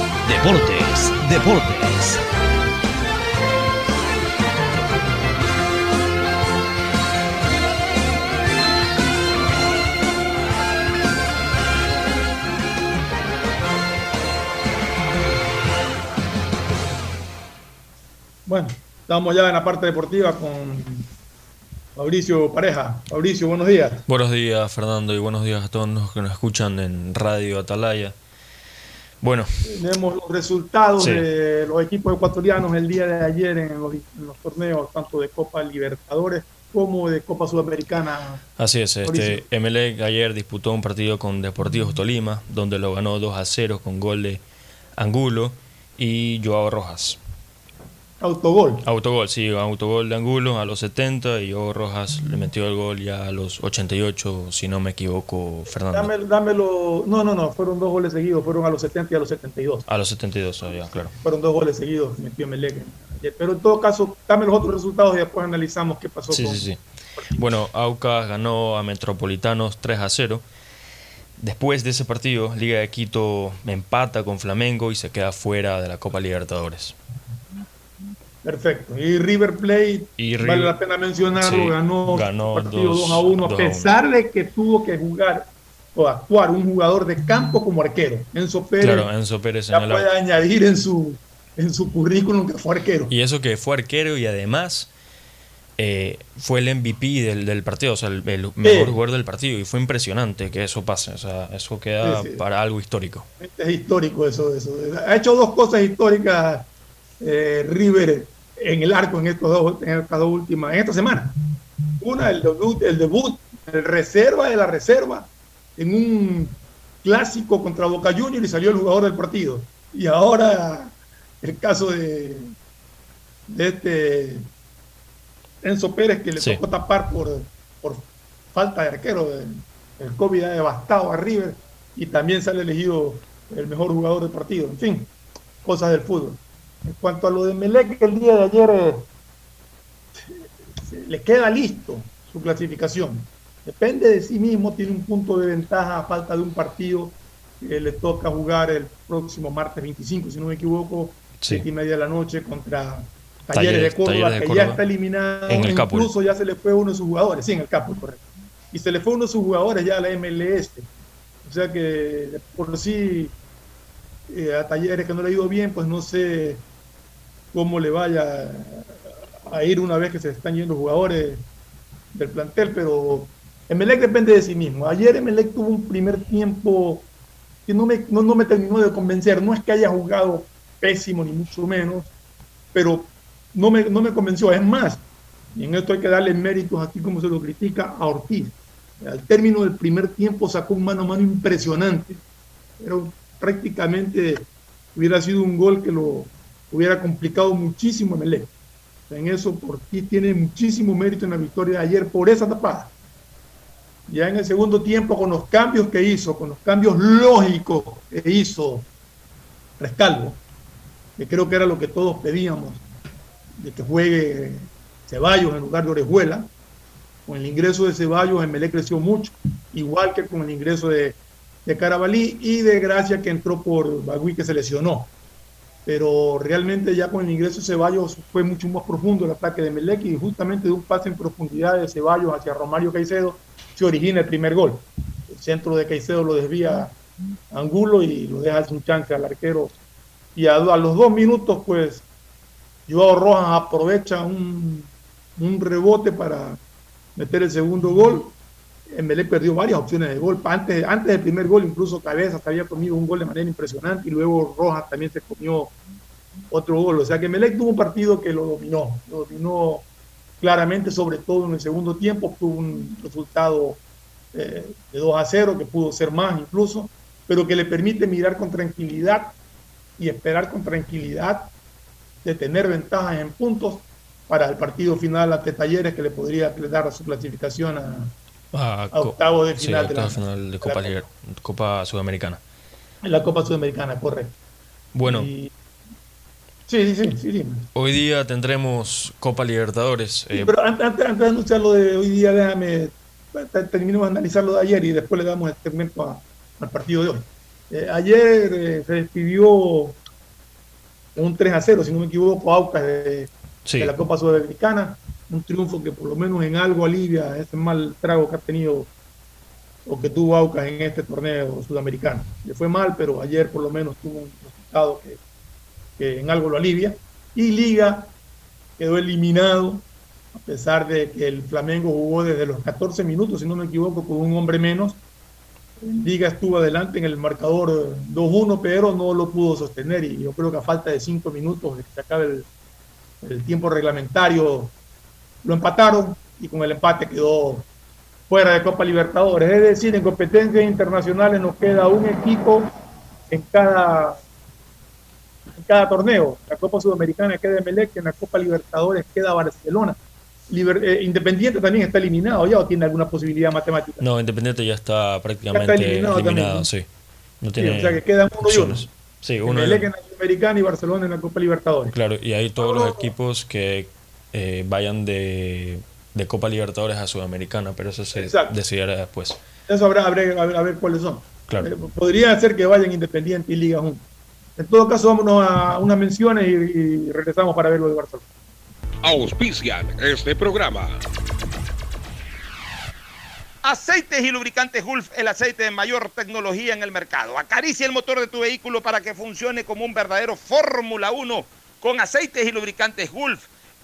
Deportes, Deportes. Bueno, estamos ya en la parte deportiva con Mauricio Pareja. Mauricio, buenos días. Buenos días, Fernando, y buenos días a todos los que nos escuchan en Radio Atalaya. Bueno. Tenemos los resultados de los equipos ecuatorianos el día de ayer en los, torneos tanto de Copa Libertadores como de Copa Sudamericana. Así es, este Emelec ayer disputó un partido con Deportivos Tolima, donde lo ganó 2 a 0 con gol de Angulo y Joao Rojas. Autogol. Autogol, sí, autogol de Angulo a los 70 y Joao Rojas le metió el gol ya a los 88, si no me equivoco, Fernando. dámelo, no, no, no, fueron dos goles seguidos, fueron a los 70 y a los 72. A los 72, ya, claro. Fueron dos goles seguidos, metió Melec. Pero en todo caso, dame los otros resultados y después analizamos qué pasó. Sí, sí, sí. Bueno, Aucas ganó a Metropolitanos 3 a 0. Después de ese partido, Liga de Quito empata con Flamengo y se queda fuera de la Copa Libertadores. Perfecto. Y River Plate, vale la pena mencionarlo, ganó, ganó partido 2 a 1, a pesar de que tuvo que jugar o actuar un jugador de campo como arquero. Enzo Pérez, claro, Enzo Pérez ya puede añadir en su, en su currículum que fue arquero. Y eso que fue arquero y además eh, fue el MVP del, del, partido, o sea, el, mejor jugador del partido. Y fue impresionante que eso pase, o sea, eso queda para algo histórico. Es histórico eso, eso. Ha hecho dos cosas históricas eh, River en el arco en, estos dos, en estas dos últimas, en esta semana. Una, el debut, el debut, el reserva de la reserva, en un clásico contra Boca Juniors y salió el jugador del partido. Y ahora el caso de, de este Enzo Pérez que le tocó tapar por, por falta de arquero. El COVID ha devastado a River y también sale elegido el mejor jugador del partido. En fin, cosas del fútbol. En cuanto a lo de Melec, el día de ayer eh, le queda listo su clasificación. Depende de sí mismo, tiene un punto de ventaja a falta de un partido que le toca jugar el próximo martes 25, si no me equivoco, siete y media de la noche contra Talleres, de Córdoba, que ya está eliminado. En el incluso ya se le fue uno de sus jugadores, sí, en el Capo, correcto. Y se le fue uno de sus jugadores ya a la MLS. O sea que por sí eh, a Talleres que no le ha ido bien, pues no sé cómo le vaya a ir una vez que se están yendo jugadores del plantel, pero Emelec depende de sí mismo. Ayer Emelec tuvo un primer tiempo que no me, no, me terminó de convencer. No es que haya jugado pésimo, ni mucho menos, pero no me, no me convenció. Es más, y en esto hay que darle méritos, así como se lo critica a Ortiz. Al término del primer tiempo sacó un mano a mano impresionante, pero prácticamente hubiera sido un gol que lo, hubiera complicado muchísimo en el En eso por ti tiene muchísimo mérito en la victoria de ayer por esa tapada. Ya en el segundo tiempo, con los cambios que hizo, con los cambios lógicos que hizo Rescalvo, que creo que era lo que todos pedíamos, de que juegue Ceballos en lugar de Orejuela. Con el ingreso de Ceballos, Melé creció mucho, igual que con el ingreso de, de Carabalí y de Gracia que entró por Bagui que se lesionó pero realmente ya con el ingreso de Ceballos fue mucho más profundo el ataque de Melec y justamente de un pase en profundidad de Ceballos hacia Romario Caicedo se origina el primer gol. El centro de Caicedo lo desvía Angulo y lo deja sin chance al arquero. Y a, los dos minutos, pues, Joao Rojas aprovecha un, un rebote para meter el segundo gol. Melec perdió varias opciones de gol. Antes, antes del primer gol, incluso Cabezas había comido un gol de manera impresionante y luego Rojas también se comió otro gol. O sea que Melec tuvo un partido que lo dominó, lo dominó claramente, sobre todo en el segundo tiempo. Tuvo un resultado eh, de 2 a 0, que pudo ser más incluso, pero que le permite mirar con tranquilidad y esperar con tranquilidad de tener ventajas en puntos para el partido final ante Talleres que le podría dar su clasificación a a, octavo de final, de, la, Copa, Copa, Sudamericana. En la Copa Sudamericana, correcto. Bueno. Sí, sí, sí, sí, Hoy día tendremos Copa Libertadores. Eh, pero antes, de anunciar lo de hoy día, déjame, terminemos de analizar lo de ayer y después le damos el segmento al partido de hoy. Eh, ayer eh, se despidió un 3 a 0, si no me equivoco, Aucas de, de la Copa Sudamericana un triunfo que por lo menos en algo alivia ese mal trago que ha tenido o que tuvo Aucas en este torneo sudamericano. Le fue mal, pero ayer por lo menos tuvo un resultado que, en algo lo alivia. Y Liga quedó eliminado, a pesar de que el Flamengo jugó desde los 14 minutos, si no me equivoco, con un hombre menos. Liga estuvo adelante en el marcador 2-1, pero no lo pudo sostener. Y yo creo que a falta de 5 minutos de que acabe el tiempo reglamentario, lo empataron y con el empate quedó fuera de Copa Libertadores. Es decir, en competencias internacionales nos queda un equipo en cada, en cada torneo. La Copa Sudamericana queda Melec, en la Copa Libertadores queda Barcelona. Eh, Independiente también está eliminado ya o tiene alguna posibilidad matemática. No, Independiente ya está prácticamente eliminado, sí. No tiene o sea que quedan uno y uno. Sí, uno en la Sudamericana y Barcelona en la Copa Libertadores. Claro, y hay todos los equipos que eh, vayan de, Copa Libertadores a Sudamericana, pero eso se decidirá después. Eso habrá, a, ver, cuáles son. Eh, podría ser que vayan Independiente y Liga juntos. En todo caso, vámonos a unas menciones y, y regresamos para ver lo de Barcelona. auspician este programa. Aceites y lubricantes Gulf, el aceite de mayor tecnología en el mercado. Acaricia el motor de tu vehículo para que funcione como un verdadero Fórmula 1 con aceites y lubricantes Gulf.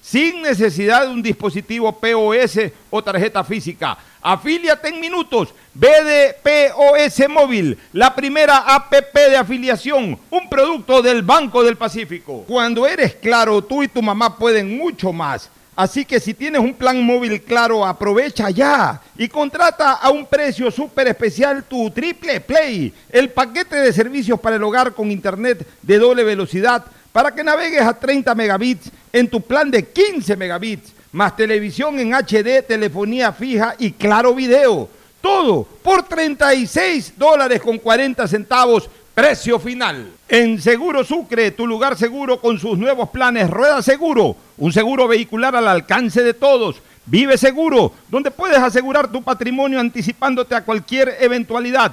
sin necesidad de un dispositivo POS o tarjeta física. Afíliate en minutos. BDPOS Móvil, la primera APP de afiliación, un producto del Banco del Pacífico. Cuando eres claro, tú y tu mamá pueden mucho más. Así que si tienes un plan móvil claro, aprovecha ya y contrata a un precio súper especial tu Triple Play, el paquete de servicios para el hogar con internet de doble velocidad para que navegues a 30 megabits en tu plan de 15 megabits, más televisión en HD, telefonía fija y claro video. Todo por 36 dólares con 40 centavos, precio final. En Seguro Sucre, tu lugar seguro con sus nuevos planes Rueda Seguro, un seguro vehicular al alcance de todos. Vive Seguro, donde puedes asegurar tu patrimonio anticipándote a cualquier eventualidad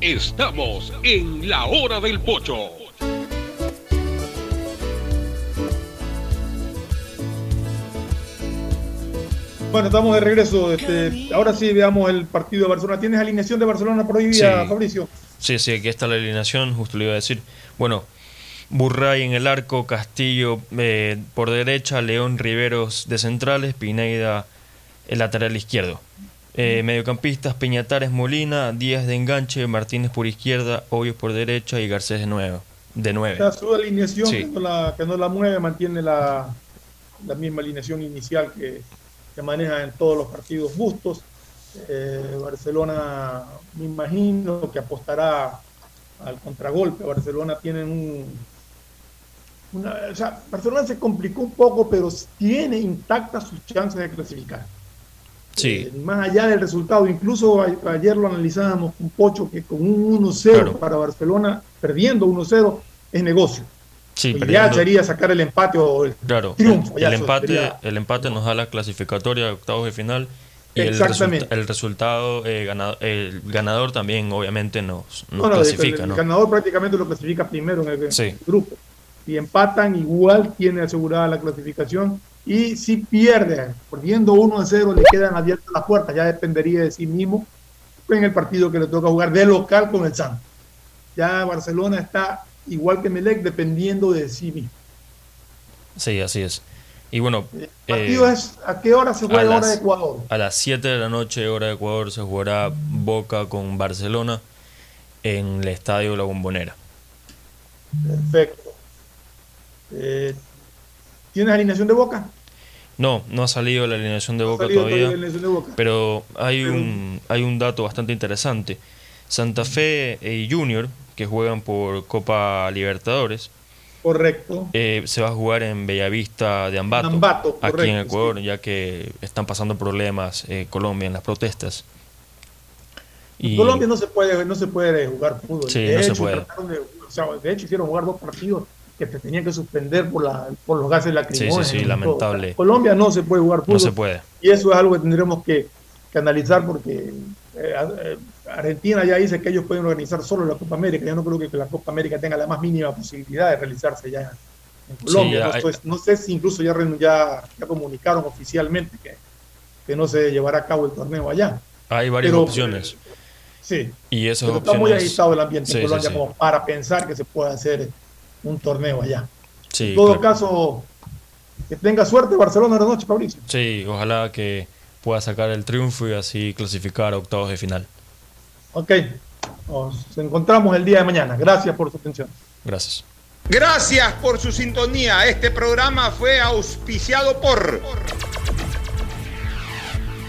Estamos en la hora del pocho. Bueno, estamos de regreso. Este, ahora sí veamos el partido de Barcelona. ¿Tienes alineación de Barcelona prohibida, Fabricio? Sí, sí, aquí está la alineación, justo le iba a decir. Bueno, Burray en el arco, Castillo eh, por derecha, León Riveros de centrales, Pineida el lateral izquierdo. Eh, mediocampistas, Peñatares Molina, Díaz de enganche, Martínez por izquierda, Hoyos por derecha y Garcés de nuevo. De nueve. su alineación que, no la, que, no la, mueve, mantiene la, la misma alineación inicial que, que, maneja en todos los partidos bustos. Eh, Barcelona, me imagino que apostará al contragolpe. Barcelona tiene un. Una, o sea, Barcelona se complicó un poco, pero tiene intactas sus chances de clasificar. Sí. Eh, más allá del resultado, incluso ayer lo analizábamos con Pocho, que con un 1-0 para Barcelona, perdiendo 1-0, es negocio. Sí, ya sería sacar el empate o el triunfo. El empate, el empate nos da la clasificatoria de octavos de final. Y el, el, resultado, eh, ganado, el ganador también obviamente nos, nos clasifica. El, ganador prácticamente lo clasifica primero en el, grupo. Si empatan, igual tiene asegurada la clasificación y si pierde, perdiendo 1 a 0, le quedan abiertas las puertas, ya dependería de sí mismo en el partido que le toca jugar de local con el Santos. Ya Barcelona está igual que Melec, dependiendo de sí mismo. Sí, así es. Y bueno, el partido eh, es a qué hora se juega hora de Ecuador? A las 7 de la noche, hora de Ecuador, se jugará Boca con Barcelona en el estadio La Bombonera. Perfecto. Eh, ¿Tienes alineación de Boca? No, no ha salido la alineación de Boca todavía. Pero hay un, hay un dato bastante interesante. Santa Fe y Junior, que juegan por Copa Libertadores. Correcto. Eh, se va a jugar en Bellavista de Ambato, Ambato, aquí en correcto, Ecuador, ya que están pasando problemas eh, Colombia en las protestas. Colombia no se puede, no se puede jugar fútbol. Sí, de, no se hecho, puede. trataron de, o sea, de hecho, hicieron jugar dos partidos que te tenían que suspender por, la, por los gases lacrimógenos. Sí, sí, sí, lamentable. O sea, Colombia no se puede jugar fútbol. No se puede. Y eso es algo que tendremos que, que analizar porque eh, eh, Argentina ya dice que ellos pueden organizar solo la Copa América. Yo no creo que la Copa América tenga la más mínima posibilidad de realizarse ya en Colombia. Sí, no, hay- sé, no sé si incluso ya, ya, ya comunicaron oficialmente que, que no se llevará a cabo el torneo allá. Hay varias Pero, opciones. Sí. Y esas Pero opciones. está muy agitado el ambiente Sí, en Colombia sí. como para pensar que se pueda hacer un torneo allá. Sí, en todo claro. caso, que tenga suerte Barcelona esta noche, Fabricio. Sí, ojalá que pueda sacar el triunfo y así clasificar a octavos de final. Ok, nos encontramos el día de mañana. Gracias por su atención. Gracias. Gracias por su sintonía. Este programa fue auspiciado por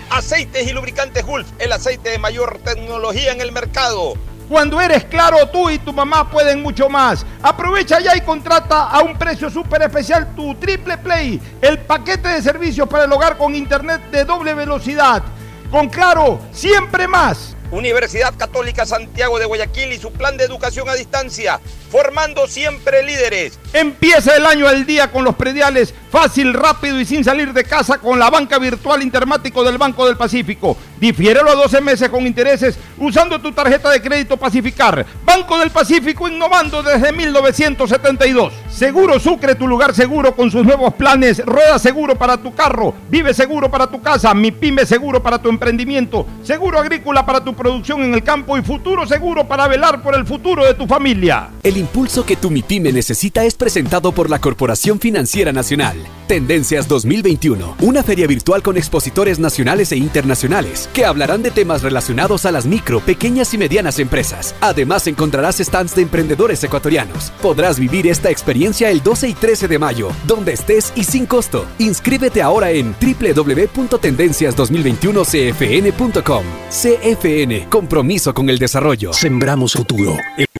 Aceites y Lubricantes Gulf, el aceite de mayor tecnología en el mercado. Cuando eres claro, tú y tu mamá pueden mucho más. Aprovecha ya y contrata a un precio súper especial tu Triple Play, el paquete de servicios para el hogar con internet de doble velocidad. Con claro, siempre más. Universidad Católica Santiago de Guayaquil y su plan de educación a distancia, formando siempre líderes. Empieza el año al día con los prediales, fácil, rápido y sin salir de casa con la banca virtual Intermático del Banco del Pacífico. Difiérelo a 12 meses con intereses usando tu tarjeta de crédito Pacificar. Banco del Pacífico innovando desde 1972. Seguro Sucre, tu lugar seguro con sus nuevos planes. Rueda seguro para tu carro, vive seguro para tu casa, mi pyme seguro para tu emprendimiento, seguro agrícola para tu producción en el campo y futuro seguro para velar por el futuro de tu familia. El impulso que tu MIPYME necesita es presentado por la Corporación Financiera Nacional. Tendencias 2021, una feria virtual con expositores nacionales e internacionales que hablarán de temas relacionados a las micro, pequeñas y medianas empresas. Además encontrarás stands de emprendedores ecuatorianos. Podrás vivir esta experiencia el 12 y 13 de mayo, donde estés y sin costo. Inscríbete ahora en www.tendencias2021cfn.com. CFN, compromiso con el desarrollo. Sembramos futuro.